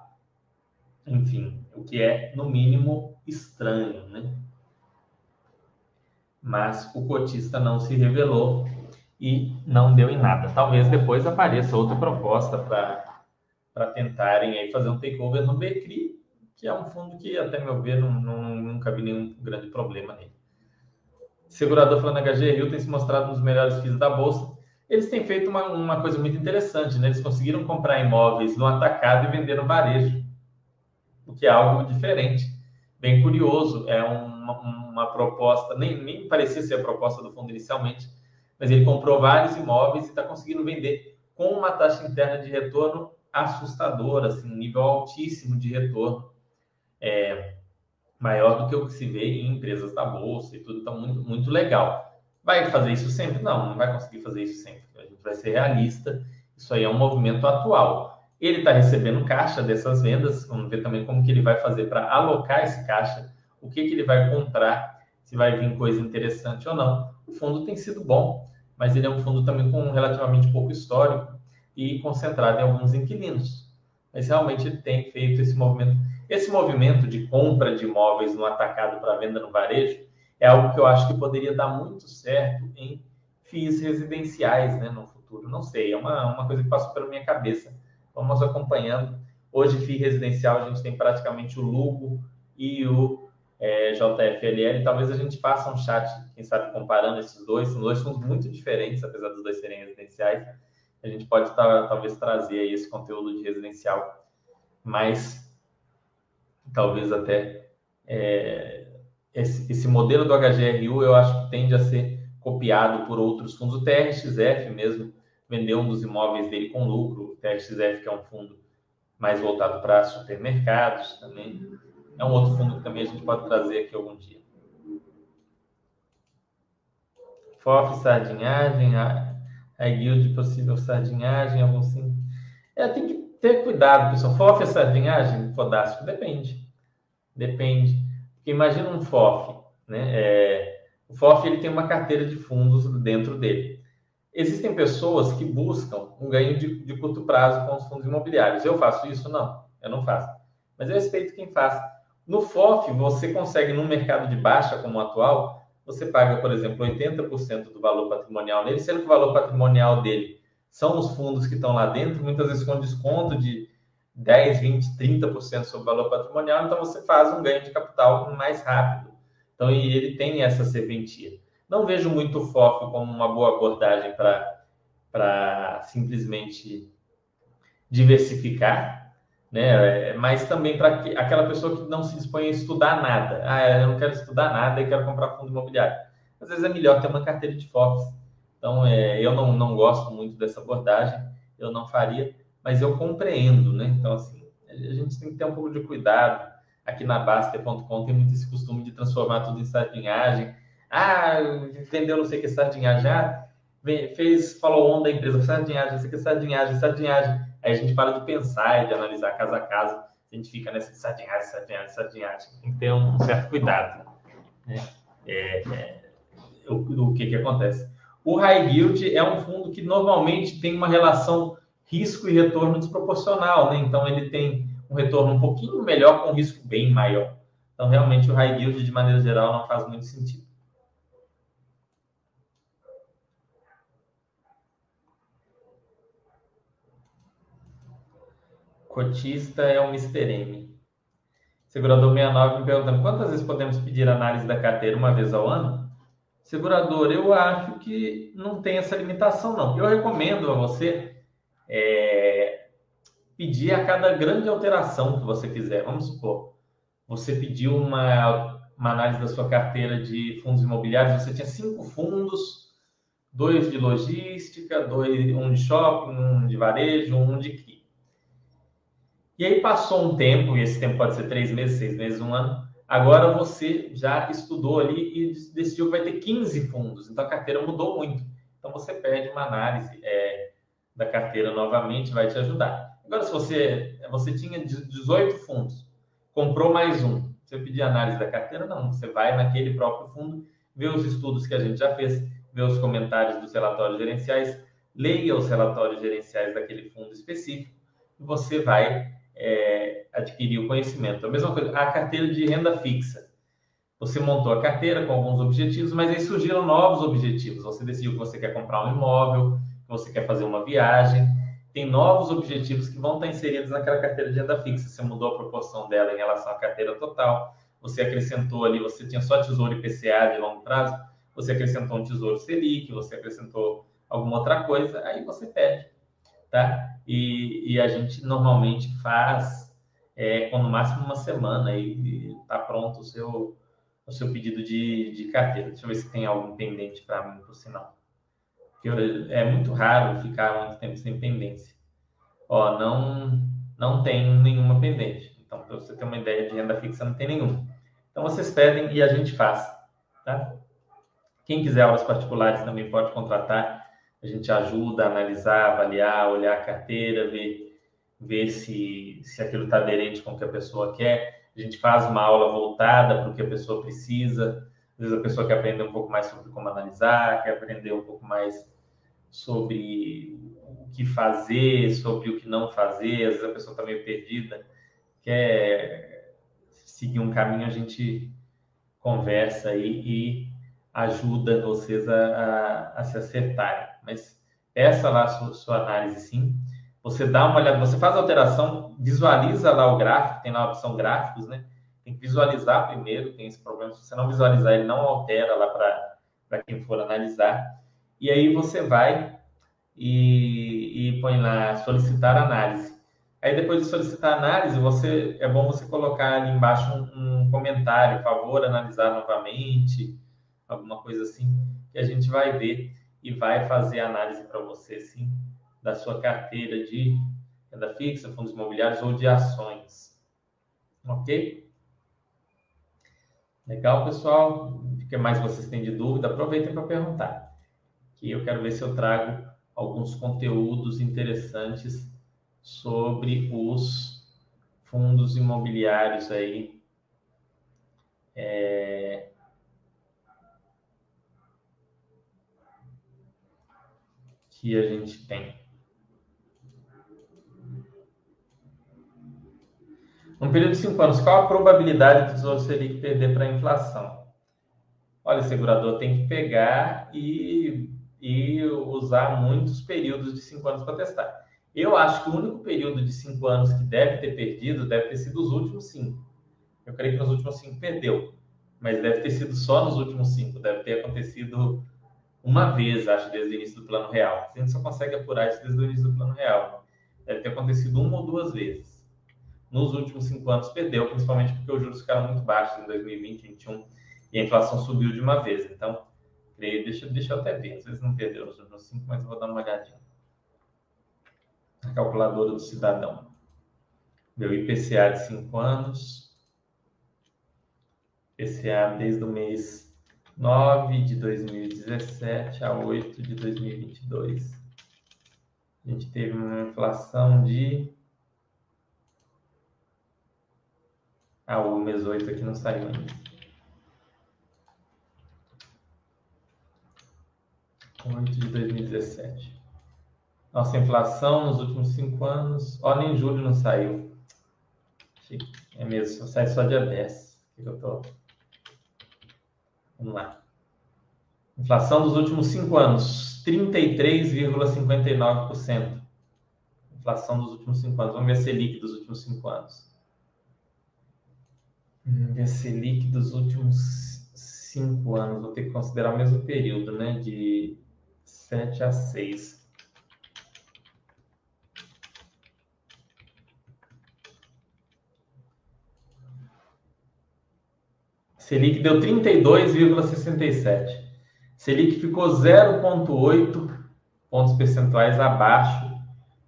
Enfim, o que é, no mínimo, estranho, né? Mas o cotista não se revelou e não deu em nada. Talvez depois apareça outra proposta para tentarem aí fazer um takeover no Becri, que é um fundo que, até meu ver, não, não, nunca vi nenhum grande problema nele. Segurador falando HGRU tem se mostrado um dos melhores FIIs da Bolsa. Eles têm feito uma, uma coisa muito interessante, né? Eles conseguiram comprar imóveis no atacado e vender no varejo, o que é algo diferente, bem curioso. É uma, uma proposta, nem, nem parecia ser a proposta do fundo inicialmente, mas ele comprou vários imóveis e está conseguindo vender com uma taxa interna de retorno assustadora, assim, um nível altíssimo de retorno. É, maior do que o que se vê em empresas da bolsa e tudo, então muito, muito legal. Vai fazer isso sempre? Não, não vai conseguir fazer isso sempre. A gente vai ser realista. Isso aí é um movimento atual. Ele está recebendo caixa dessas vendas. Vamos ver também como que ele vai fazer para alocar esse caixa, o que, que ele vai comprar, se vai vir coisa interessante ou não. O fundo tem sido bom, mas ele é um fundo também com relativamente pouco histórico e concentrado em alguns inquilinos. Mas realmente ele tem feito esse movimento esse movimento de compra de imóveis no atacado para venda no varejo é algo que eu acho que poderia dar muito certo em FIIs residenciais né, no futuro. Não sei, é uma, uma coisa que passou pela minha cabeça. Vamos acompanhando. Hoje, FII residencial, a gente tem praticamente o Lugo e o é, JFLL. Talvez a gente faça um chat, quem sabe, comparando esses dois. São dois fundos muito diferentes, apesar dos dois serem residenciais. A gente pode talvez trazer aí esse conteúdo de residencial mais talvez até é, esse, esse, modelo do HGRU eu acho que tende a ser copiado por outros fundos. O TRXF mesmo vendeu um dos imóveis dele com lucro. O TRXF, que é um fundo mais voltado para supermercados também. É um outro fundo que também a gente pode trazer aqui algum dia. FOF, sardinhagem, a, a guild possível sardinhagem, algum sim. É, tem que ter cuidado, pessoal. FOF é sardinhagem? Fodástico? Depende. Depende. Porque imagina um FOF, né? É, o FOF ele tem uma carteira de fundos dentro dele. Existem pessoas que buscam um ganho de, de curto prazo com os fundos imobiliários. Eu faço isso? Não, eu não faço. Mas eu respeito quem faz. No FOF, você consegue, num mercado de baixa como o atual, você paga, por exemplo, 80% do valor patrimonial nele, sendo que o valor patrimonial dele são os fundos que estão lá dentro, muitas vezes com desconto de 10, 20, 30% sobre o valor patrimonial, então você faz um ganho de capital mais rápido. Então, e ele tem essa serventia. Não vejo muito foco como uma boa abordagem para simplesmente diversificar, né? mas também para aquela pessoa que não se dispõe a estudar nada. Ah, eu não quero estudar nada e quero comprar fundo imobiliário. Às vezes é melhor ter uma carteira de FOFs. Então, é, eu não, não gosto muito dessa abordagem, eu não faria mas eu compreendo, né? Então, assim, a gente tem que ter um pouco de cuidado. Aqui na Baster.com tem muito esse costume de transformar tudo em sardinhagem. Ah, vendeu não sei o que sardinhagem. Ah, fez, falou on da empresa, sardinhagem, não sei o que sardinhagem, sardinhagem. Aí a gente para de pensar e de analisar caso a caso a gente fica nessa sardinhagem, sardinhagem, sardinhagem. Tem que ter um certo cuidado. Né? É, é, o, o que, que acontece? O high yield é um fundo que normalmente tem uma relação risco e retorno desproporcional, né? Então ele tem um retorno um pouquinho melhor com um risco bem maior. Então realmente o high yield de maneira geral não faz muito sentido. Cotista é o Mr. M. Segurador 69 me perguntando quantas vezes podemos pedir análise da carteira uma vez ao ano? Segurador, eu acho que não tem essa limitação, não. Eu recomendo a você é, pedir a cada grande alteração que você fizer. Vamos supor, você pediu uma, uma análise da sua carteira de fundos imobiliários, você tinha cinco fundos, dois de logística, dois, um de shopping, um de varejo, um de CRI. E aí passou um tempo, e esse tempo pode ser três meses, seis meses, um ano. Agora você já estudou ali e decidiu que vai ter 15 fundos. Então a carteira mudou muito. Então você pede uma análise é, da carteira novamente, vai te ajudar. Agora, se você, você tinha 18 fundos, comprou mais um, você pedir análise da carteira, não. Você vai naquele próprio fundo, vê os estudos que a gente já fez, vê os comentários dos relatórios gerenciais, leia os relatórios gerenciais daquele fundo específico e você vai é, adquirir o conhecimento. A mesma coisa, a carteira de renda fixa. Você montou a carteira com alguns objetivos, mas aí surgiram novos objetivos. Você decidiu que você quer comprar um imóvel, que você quer fazer uma viagem. Tem novos objetivos que vão estar inseridos naquela carteira de renda fixa. Você mudou a proporção dela em relação à carteira total. Você acrescentou ali, você tinha só tesouro IPCA de longo prazo, você acrescentou um tesouro Selic, você acrescentou alguma outra coisa, aí você pede tá? E, e a gente normalmente faz é, com no máximo uma semana e está pronto o seu, o seu pedido de, de carteira. Deixa eu ver se tem algum pendente para mim, por sinal. Porque é muito raro ficar muito tempo sem pendência. Ó, não, não tem nenhuma pendente. Então, para você ter uma ideia de renda fixa, não tem nenhuma. Então, vocês pedem e a gente faz, tá? Quem quiser aulas particulares também pode contratar a gente ajuda a analisar, avaliar, olhar a carteira, ver, ver se, se aquilo está aderente com o que a pessoa quer. A gente faz uma aula voltada para o que a pessoa precisa. Às vezes a pessoa quer aprender um pouco mais sobre como analisar, quer aprender um pouco mais sobre o que fazer, sobre o que não fazer. Às vezes a pessoa está meio perdida, quer seguir um caminho, a gente conversa aí e ajuda vocês a, a, a se acertarem mas peça lá sua, sua, análise sim. Você dá uma olhada, você faz a alteração, visualiza lá o gráfico, tem lá a opção gráficos, né? Tem que visualizar primeiro, tem esse problema. Se você não visualizar, ele não altera lá para quem for analisar. E aí você vai e, e põe lá solicitar análise. Aí depois de solicitar análise, você é bom você colocar ali embaixo um, um comentário, favor analisar novamente, alguma coisa assim, que a gente vai ver e vai fazer análise para você, sim, da sua carteira de renda fixa, fundos imobiliários ou de ações. Ok? Legal, pessoal? O que mais vocês têm de dúvida? Aproveitem para perguntar. Que eu quero ver se eu trago alguns conteúdos interessantes sobre os fundos imobiliários aí. É, que a gente tem. Um período de cinco anos, qual a probabilidade do Tesouro Selic perder para a inflação? Olha, o segurador tem que pegar e, e usar muitos períodos de cinco anos para testar. Eu acho que o único período de cinco anos que deve ter perdido deve ter sido os últimos cinco. Eu creio que nos últimos cinco perdeu, mas deve ter sido só nos últimos cinco. Deve ter acontecido uma vez, acho, desde o início do plano real. A gente só consegue apurar isso desde o início do plano real. Deve ter acontecido uma ou duas vezes. Nos últimos cinco anos perdeu, principalmente porque os juros ficaram muito baixos em 2020, 2021 e a inflação subiu de uma vez. Então, creio, deixa, deixa eu até ver. Às vezes não perdeu nos últimos cinco, mas eu vou dar uma olhadinha. A calculadora do cidadão. Meu IPCA de cinco anos. IPCA desde o mês 9 de 2017 a 8 de 2022. A gente teve uma inflação de Ah, o mês 8 aqui não saiu ainda. 8 de 2017. Nossa inflação nos últimos cinco anos. Olha, em julho não saiu. É mesmo, sai só dia 10. O que eu tô. Vamos lá. Inflação dos últimos cinco anos, 33,59%. Inflação dos últimos cinco anos. Vamos ver a Selic dos últimos cinco anos. Vamos ver a Selic dos últimos cinco anos. Vou ter que considerar o mesmo período, né? De 7 a 6. Selic deu 32,67. Selic ficou 0,8 pontos percentuais abaixo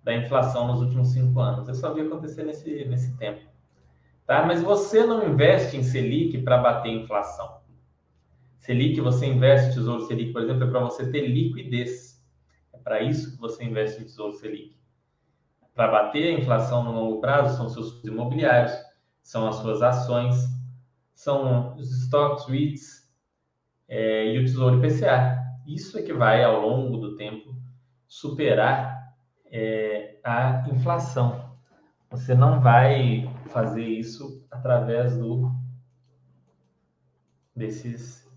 da inflação nos últimos cinco anos. Eu só vi acontecer nesse, nesse tempo. Tá? Mas você não investe em Selic para bater inflação. Selic, você investe Tesouro Selic, por exemplo, é para você ter liquidez. É para isso que você investe em Tesouro Selic. Para bater a inflação no longo prazo, são seus imobiliários, são as suas ações, são os stocks, REITs é, e o Tesouro IPCA. Isso é que vai, ao longo do tempo, superar é, a inflação. Você não vai fazer isso através do desses.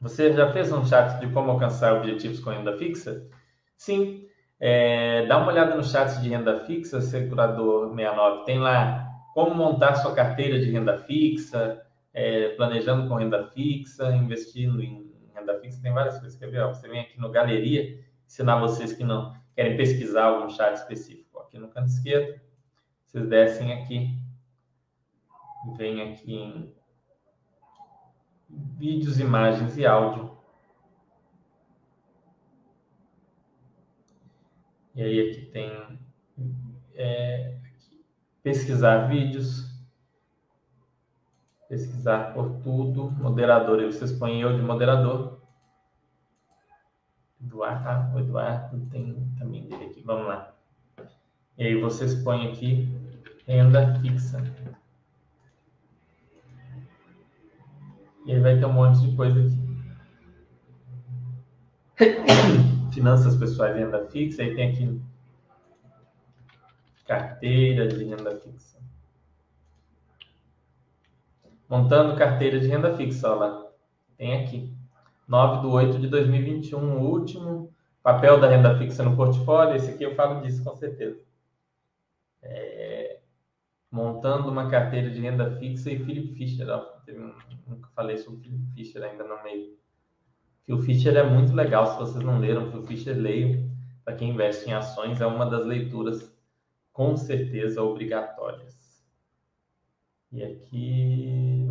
Você já fez um chat de como alcançar objetivos com renda fixa? Sim, é, dá uma olhada no chat de renda fixa, Segurador 69. Tem lá como montar sua carteira de renda fixa, é, planejando com renda fixa, investindo em renda fixa. Tem várias coisas. Quer ver? Você vem aqui no Galeria, ensinar vocês que não querem pesquisar algum chat específico. Aqui no canto esquerdo, vocês descem aqui, vem aqui em vídeos, imagens e áudio. E aí aqui tem é, pesquisar vídeos, pesquisar por tudo, moderador, aí vocês põem eu de moderador. Eduardo, ah, o Eduardo tem também dele aqui, vamos lá. E aí vocês põem aqui renda fixa. E aí vai ter um monte de coisa aqui. finanças pessoais e renda fixa, aí tem aqui carteira de renda fixa. Montando carteira de renda fixa, olha lá. Tem aqui. 9 de 8 de 2021, o último. Papel da renda fixa no portfólio. Esse aqui eu falo disso com certeza. É... Montando uma carteira de renda fixa e Philip Fischer. Ó, nunca falei sobre Philip Fischer ainda no meio. Phil Fisher é muito legal. Se vocês não leram, Phil Fisher, leiam. Para quem investe em ações, é uma das leituras com certeza obrigatórias. E aqui.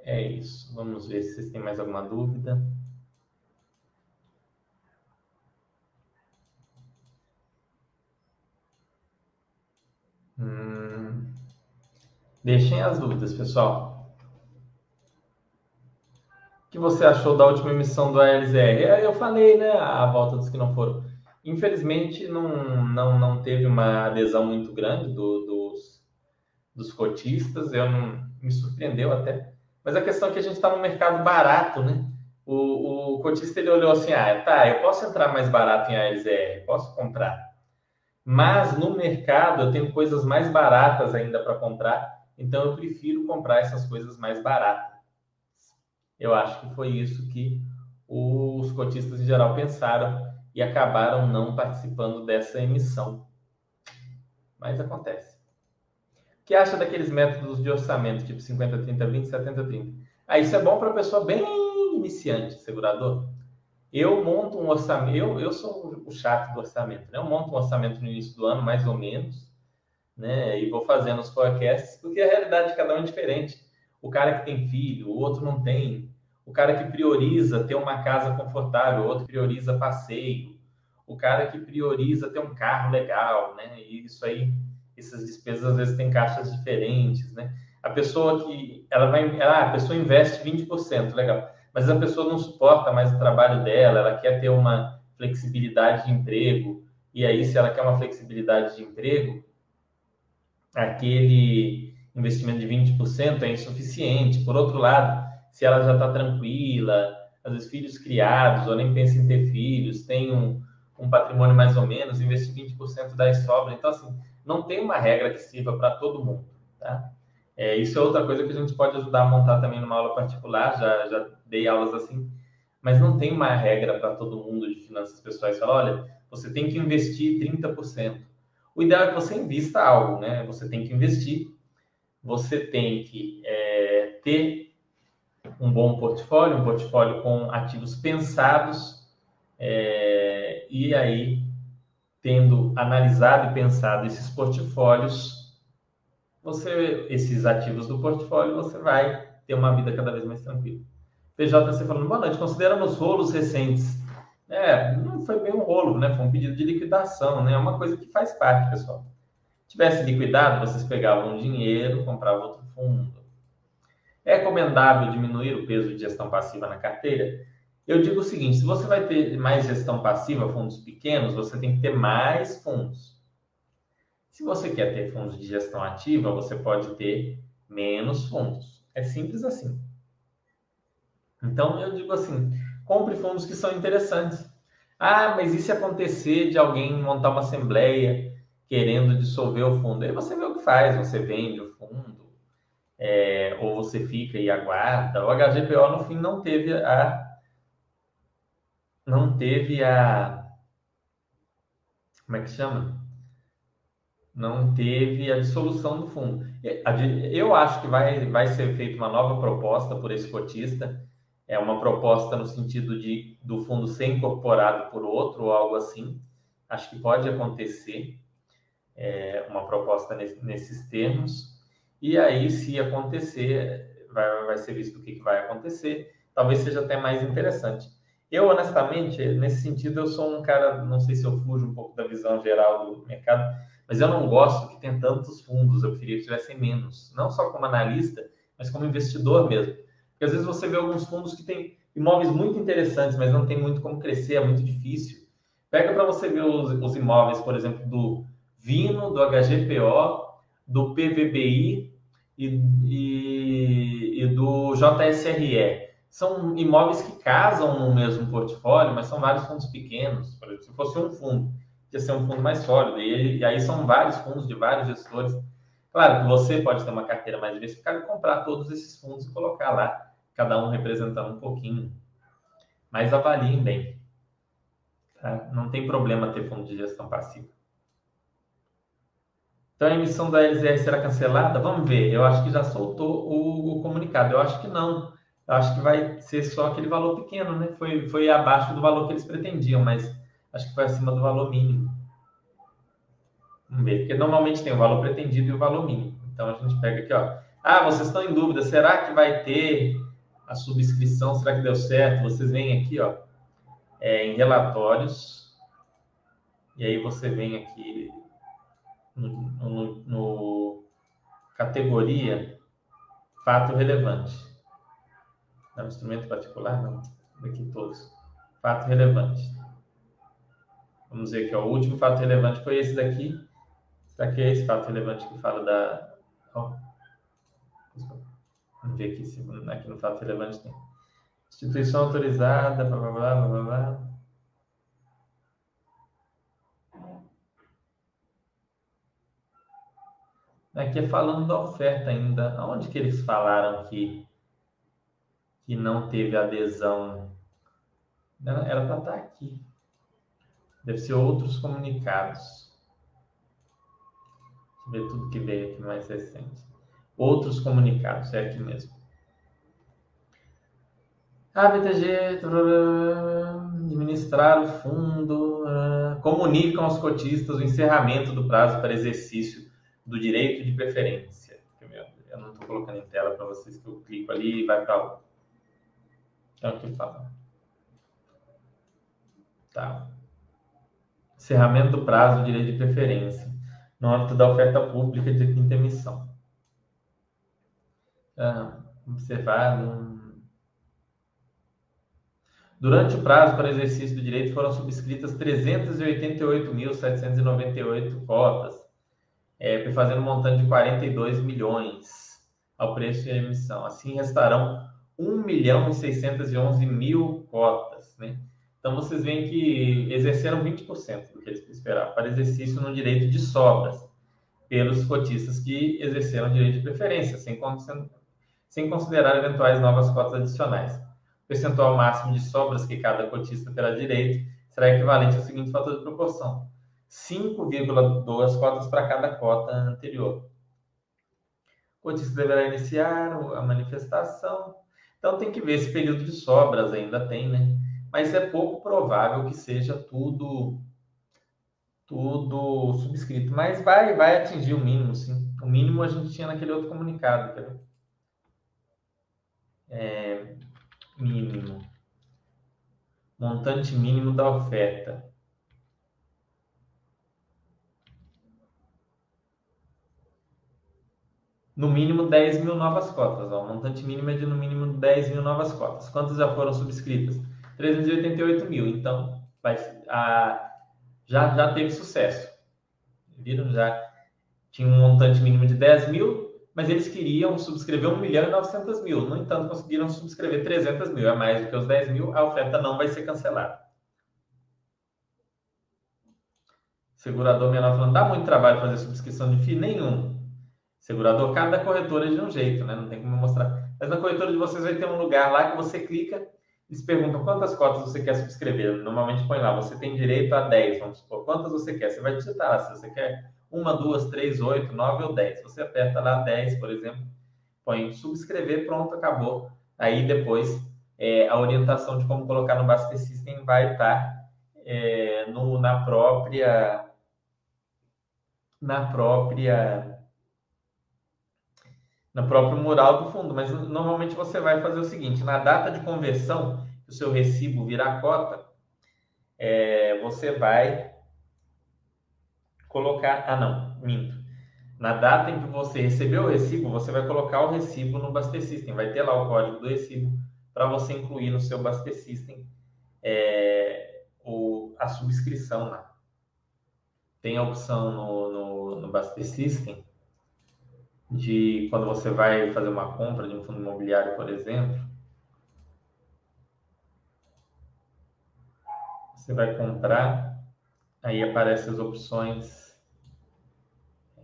É isso. Vamos ver se vocês têm mais alguma dúvida. Hum. Deixem as dúvidas, pessoal que você achou da última emissão do ALZR? Eu falei, né, a volta dos que não foram. Infelizmente, não, não, não teve uma adesão muito grande do, dos, dos cotistas, eu não, me surpreendeu até. Mas a questão é que a gente está no mercado barato, né? O, o cotista ele olhou assim: ah, tá, eu posso entrar mais barato em ALZR, posso comprar. Mas no mercado eu tenho coisas mais baratas ainda para comprar, então eu prefiro comprar essas coisas mais baratas. Eu acho que foi isso que os cotistas em geral pensaram e acabaram não participando dessa emissão. Mas acontece. O que acha daqueles métodos de orçamento, tipo 50, 30, 20, 70, 30? Ah, isso é bom para pessoa bem iniciante, segurador. Eu monto um orçamento, eu, eu sou o chato do orçamento, né? Eu monto um orçamento no início do ano, mais ou menos, né? E vou fazendo os forecasts, porque a realidade de cada um é diferente o cara que tem filho, o outro não tem, o cara que prioriza ter uma casa confortável, o outro prioriza passeio, o cara que prioriza ter um carro legal, né? E isso aí, essas despesas às vezes têm caixas diferentes, né? A pessoa que ela vai, ela, a pessoa investe 20%, legal. Mas a pessoa não suporta mais o trabalho dela, ela quer ter uma flexibilidade de emprego, e aí se ela quer uma flexibilidade de emprego, aquele investimento de 20% é insuficiente. Por outro lado, se ela já está tranquila, às vezes filhos criados, ou nem pensa em ter filhos, tem um, um patrimônio mais ou menos, investir 20% da sobra. Então, assim, não tem uma regra que sirva para todo mundo, tá? É, isso é outra coisa que a gente pode ajudar a montar também numa aula particular, já, já dei aulas assim, mas não tem uma regra para todo mundo de finanças pessoais. Fala, olha, você tem que investir 30%. O ideal é que você invista algo, né? Você tem que investir, você tem que é, ter um bom portfólio, um portfólio com ativos pensados, é, e aí, tendo analisado e pensado esses portfólios, você, esses ativos do portfólio, você vai ter uma vida cada vez mais tranquila. PJC falando, boa noite, considerando os rolos recentes. É, não foi bem um rolo, né? Foi um pedido de liquidação, né? É uma coisa que faz parte, pessoal. Tivesse liquidado, vocês pegavam dinheiro, compravam outro fundo. É recomendável diminuir o peso de gestão passiva na carteira? Eu digo o seguinte: se você vai ter mais gestão passiva, fundos pequenos, você tem que ter mais fundos. Se você quer ter fundos de gestão ativa, você pode ter menos fundos. É simples assim. Então, eu digo assim: compre fundos que são interessantes. Ah, mas e se acontecer de alguém montar uma assembleia querendo dissolver o fundo? Aí você vê o que faz, você vende o fundo, é, ou você fica e aguarda. O HGPO, no fim, não teve a não teve a. Como é que chama? Não teve a dissolução do fundo. Eu acho que vai, vai ser feita uma nova proposta por esse cotista. É uma proposta no sentido de do fundo ser incorporado por outro ou algo assim. Acho que pode acontecer é, uma proposta nesse, nesses termos. E aí, se acontecer, vai, vai ser visto o que, que vai acontecer. Talvez seja até mais interessante. Eu, honestamente, nesse sentido, eu sou um cara, não sei se eu fujo um pouco da visão geral do mercado, mas eu não gosto que tenha tantos fundos, eu queria que tivessem menos, não só como analista, mas como investidor mesmo. Porque às vezes você vê alguns fundos que têm imóveis muito interessantes, mas não tem muito como crescer, é muito difícil. Pega para você ver os, os, imóveis, por exemplo, do Vino, do HGPO, do PVBI e, e, e do JSRE são imóveis que casam no mesmo portfólio, mas são vários fundos pequenos. Por exemplo, se fosse um fundo, ia ser um fundo mais sólido. E, e aí são vários fundos de vários gestores. Claro que você pode ter uma carteira mais diversificada e comprar todos esses fundos e colocar lá, cada um representando um pouquinho. Mas avaliem bem. Tá? Não tem problema ter fundo de gestão passiva. Então a emissão da LZR será cancelada? Vamos ver. Eu acho que já soltou o, o comunicado. Eu acho que não acho que vai ser só aquele valor pequeno, né? Foi, foi abaixo do valor que eles pretendiam, mas acho que foi acima do valor mínimo. Vamos ver, porque normalmente tem o valor pretendido e o valor mínimo. Então a gente pega aqui, ó. Ah, vocês estão em dúvida, será que vai ter a subscrição? Será que deu certo? Vocês vêm aqui, ó, é, em relatórios, e aí você vem aqui no, no, no categoria fato relevante. É um instrumento particular? Não. Daqui todos. Fato relevante. Vamos ver aqui, ó. o último fato relevante foi esse daqui. Será que é esse fato relevante que fala da. Vamos ver aqui se aqui no fato relevante tem. Instituição autorizada, blá blá blá blá blá. Aqui é falando da oferta ainda. Aonde que eles falaram que que não teve adesão. Era para estar tá aqui. Deve ser outros comunicados. Deixa eu ver tudo que veio aqui mais recente. Outros comunicados, é aqui mesmo. A BTG administrar o fundo, uh, comunicam aos cotistas o encerramento do prazo para exercício do direito de preferência. Eu não estou colocando em tela para vocês que eu clico ali e vai para outro. É o que fala. Tá. Encerramento do prazo de direito de preferência no âmbito da oferta pública de quinta emissão. Ah, observado. Durante o prazo para exercício do direito foram subscritas 388.798 cotas, é, fazendo um montante de 42 milhões ao preço de emissão. Assim restarão 1 milhão e 611 mil cotas. Né? Então vocês veem que exerceram 20% do que eles esperavam para exercício no direito de sobras pelos cotistas que exerceram direito de preferência, sem, sem considerar eventuais novas cotas adicionais. O percentual máximo de sobras que cada cotista terá direito será equivalente ao seguinte fator de proporção: 5,2 cotas para cada cota anterior. O cotista deverá iniciar a manifestação. Então tem que ver esse período de sobras ainda tem, né? Mas é pouco provável que seja tudo tudo subscrito, mas vai vai atingir o mínimo, sim. O mínimo a gente tinha naquele outro comunicado, ver? É, mínimo. Montante mínimo da oferta. No mínimo 10 mil novas cotas. O montante mínimo é de no mínimo 10 mil novas cotas. Quantas já foram subscritas? 388 mil. Então, vai, a, já, já teve sucesso. Viram? Já tinha um montante mínimo de 10 mil, mas eles queriam subscrever 1 milhão e 900 mil. No entanto, conseguiram subscrever 300 mil. É mais do que os 10 mil, a oferta não vai ser cancelada. Segurador menor falando, dá muito trabalho fazer subscrição de FII? Nenhum. Segurador, cada corretora é de um jeito, né? Não tem como mostrar. Mas na corretora de vocês vai ter um lugar lá que você clica eles perguntam quantas cotas você quer subscrever. Normalmente põe lá, você tem direito a 10, vamos supor. Quantas você quer? Você vai digitar lá, se você quer uma, duas, três, oito, nove ou dez. Você aperta lá 10, por exemplo, põe subscrever, pronto, acabou. Aí depois é, a orientação de como colocar no Baster System vai estar é, no, na própria na própria no próprio mural do fundo, mas normalmente você vai fazer o seguinte: na data de conversão, o seu recibo virar cota, é, você vai colocar. Ah, não, minto. Na data em que você recebeu o recibo, você vai colocar o recibo no Baster System. Vai ter lá o código do recibo para você incluir no seu Baster System é, o, a subscrição lá. Tem a opção no, no, no Baster System de quando você vai fazer uma compra de um fundo imobiliário, por exemplo, você vai comprar, aí aparecem as opções.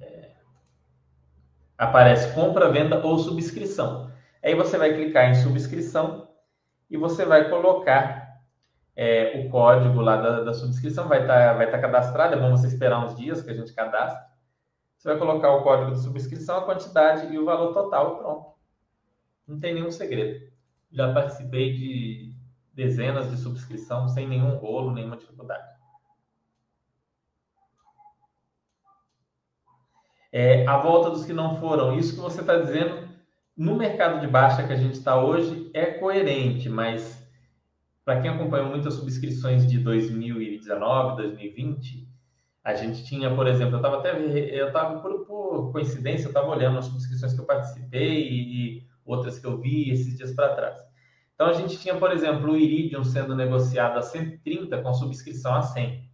É, aparece compra, venda ou subscrição. Aí você vai clicar em subscrição e você vai colocar é, o código lá da, da subscrição, vai estar tá, vai tá cadastrado, é bom você esperar uns dias que a gente cadastre. Você vai colocar o código de subscrição, a quantidade e o valor total pronto. Não tem nenhum segredo. Já participei de dezenas de subscrição sem nenhum rolo, nenhuma dificuldade. É, a volta dos que não foram, isso que você está dizendo, no mercado de baixa que a gente está hoje, é coerente, mas para quem acompanhou muitas subscrições de 2019, 2020, a gente tinha, por exemplo, eu estava até, eu estava por, por, coincidência, eu estava olhando as subscrições que eu participei e, outras que eu vi esses dias para trás. Então a gente tinha, por exemplo, o Iridium sendo negociado a 130 com subscrição a 100.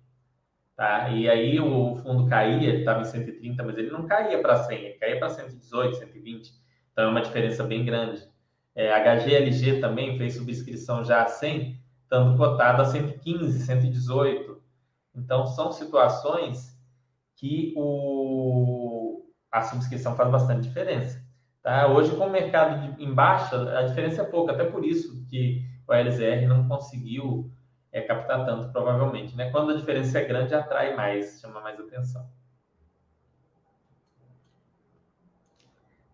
Tá? E aí o fundo caía, ele estava em 130, mas ele não caía para 100, ele caía para 118, 120. Então é uma diferença bem grande. É, HGLG também fez subscrição já a 100, estando cotado a 115, 118. Então, são situações que o, a subscrição faz bastante diferença. Tá? Hoje, com o mercado de, em baixa, a diferença é pouca, até por isso que o LZR não conseguiu é, captar tanto, provavelmente. Né? Quando a diferença é grande, atrai mais, chama mais atenção.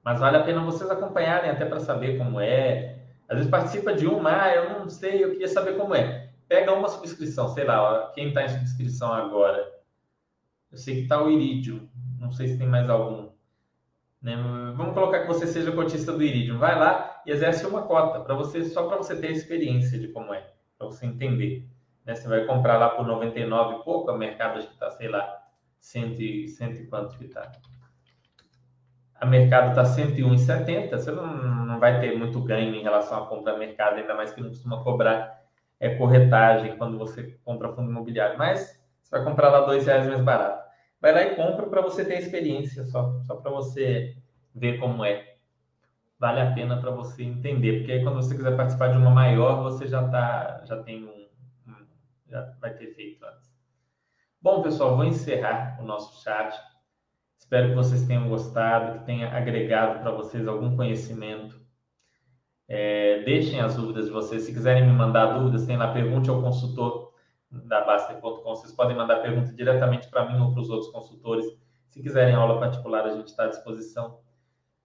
Mas vale a pena vocês acompanharem até para saber como é. Às vezes participa de uma, ah, eu não sei, eu queria saber como é pega uma subscrição, sei lá, quem está em subscrição agora. Eu sei que está o Iridium, não sei se tem mais algum. Né? Vamos colocar que você seja cotista do Iridium. Vai lá e exerce uma cota para você, só para você ter a experiência de como é, para você entender. Né? Você vai comprar lá por 99 e pouco, a mercado acho que está, sei lá, cento e, cento e quanto que está. A mercado está 101,70, você não, não vai ter muito ganho em relação à compra mercado, ainda mais que não costuma cobrar é, corretagem quando você compra fundo imobiliário, mas você vai comprar lá dois reais mais barato. Vai lá e compra para você ter experiência, só, só para você ver como é. Vale a pena para você entender, porque aí quando você quiser participar de uma maior, você já tá, já tem um, um já vai ter feito antes. Bom, pessoal, vou encerrar o nosso chat. Espero que vocês tenham gostado, que tenha agregado para vocês algum conhecimento. É, deixem as dúvidas de vocês. Se quiserem me mandar dúvidas, tem lá pergunte ao consultor da Baster.com. Vocês podem mandar pergunta diretamente para mim ou para os outros consultores. Se quiserem aula particular, a gente está à disposição.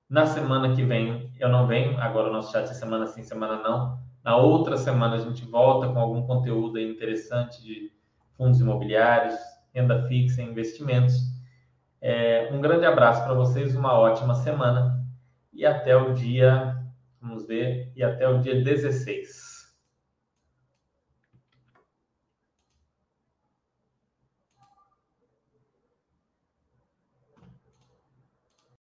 Na semana que vem, eu não venho, agora o nosso chat é semana sim, semana não. Na outra semana, a gente volta com algum conteúdo interessante de fundos imobiliários, renda fixa, investimentos. É, um grande abraço para vocês, uma ótima semana e até o dia, ver, e até o dia 16.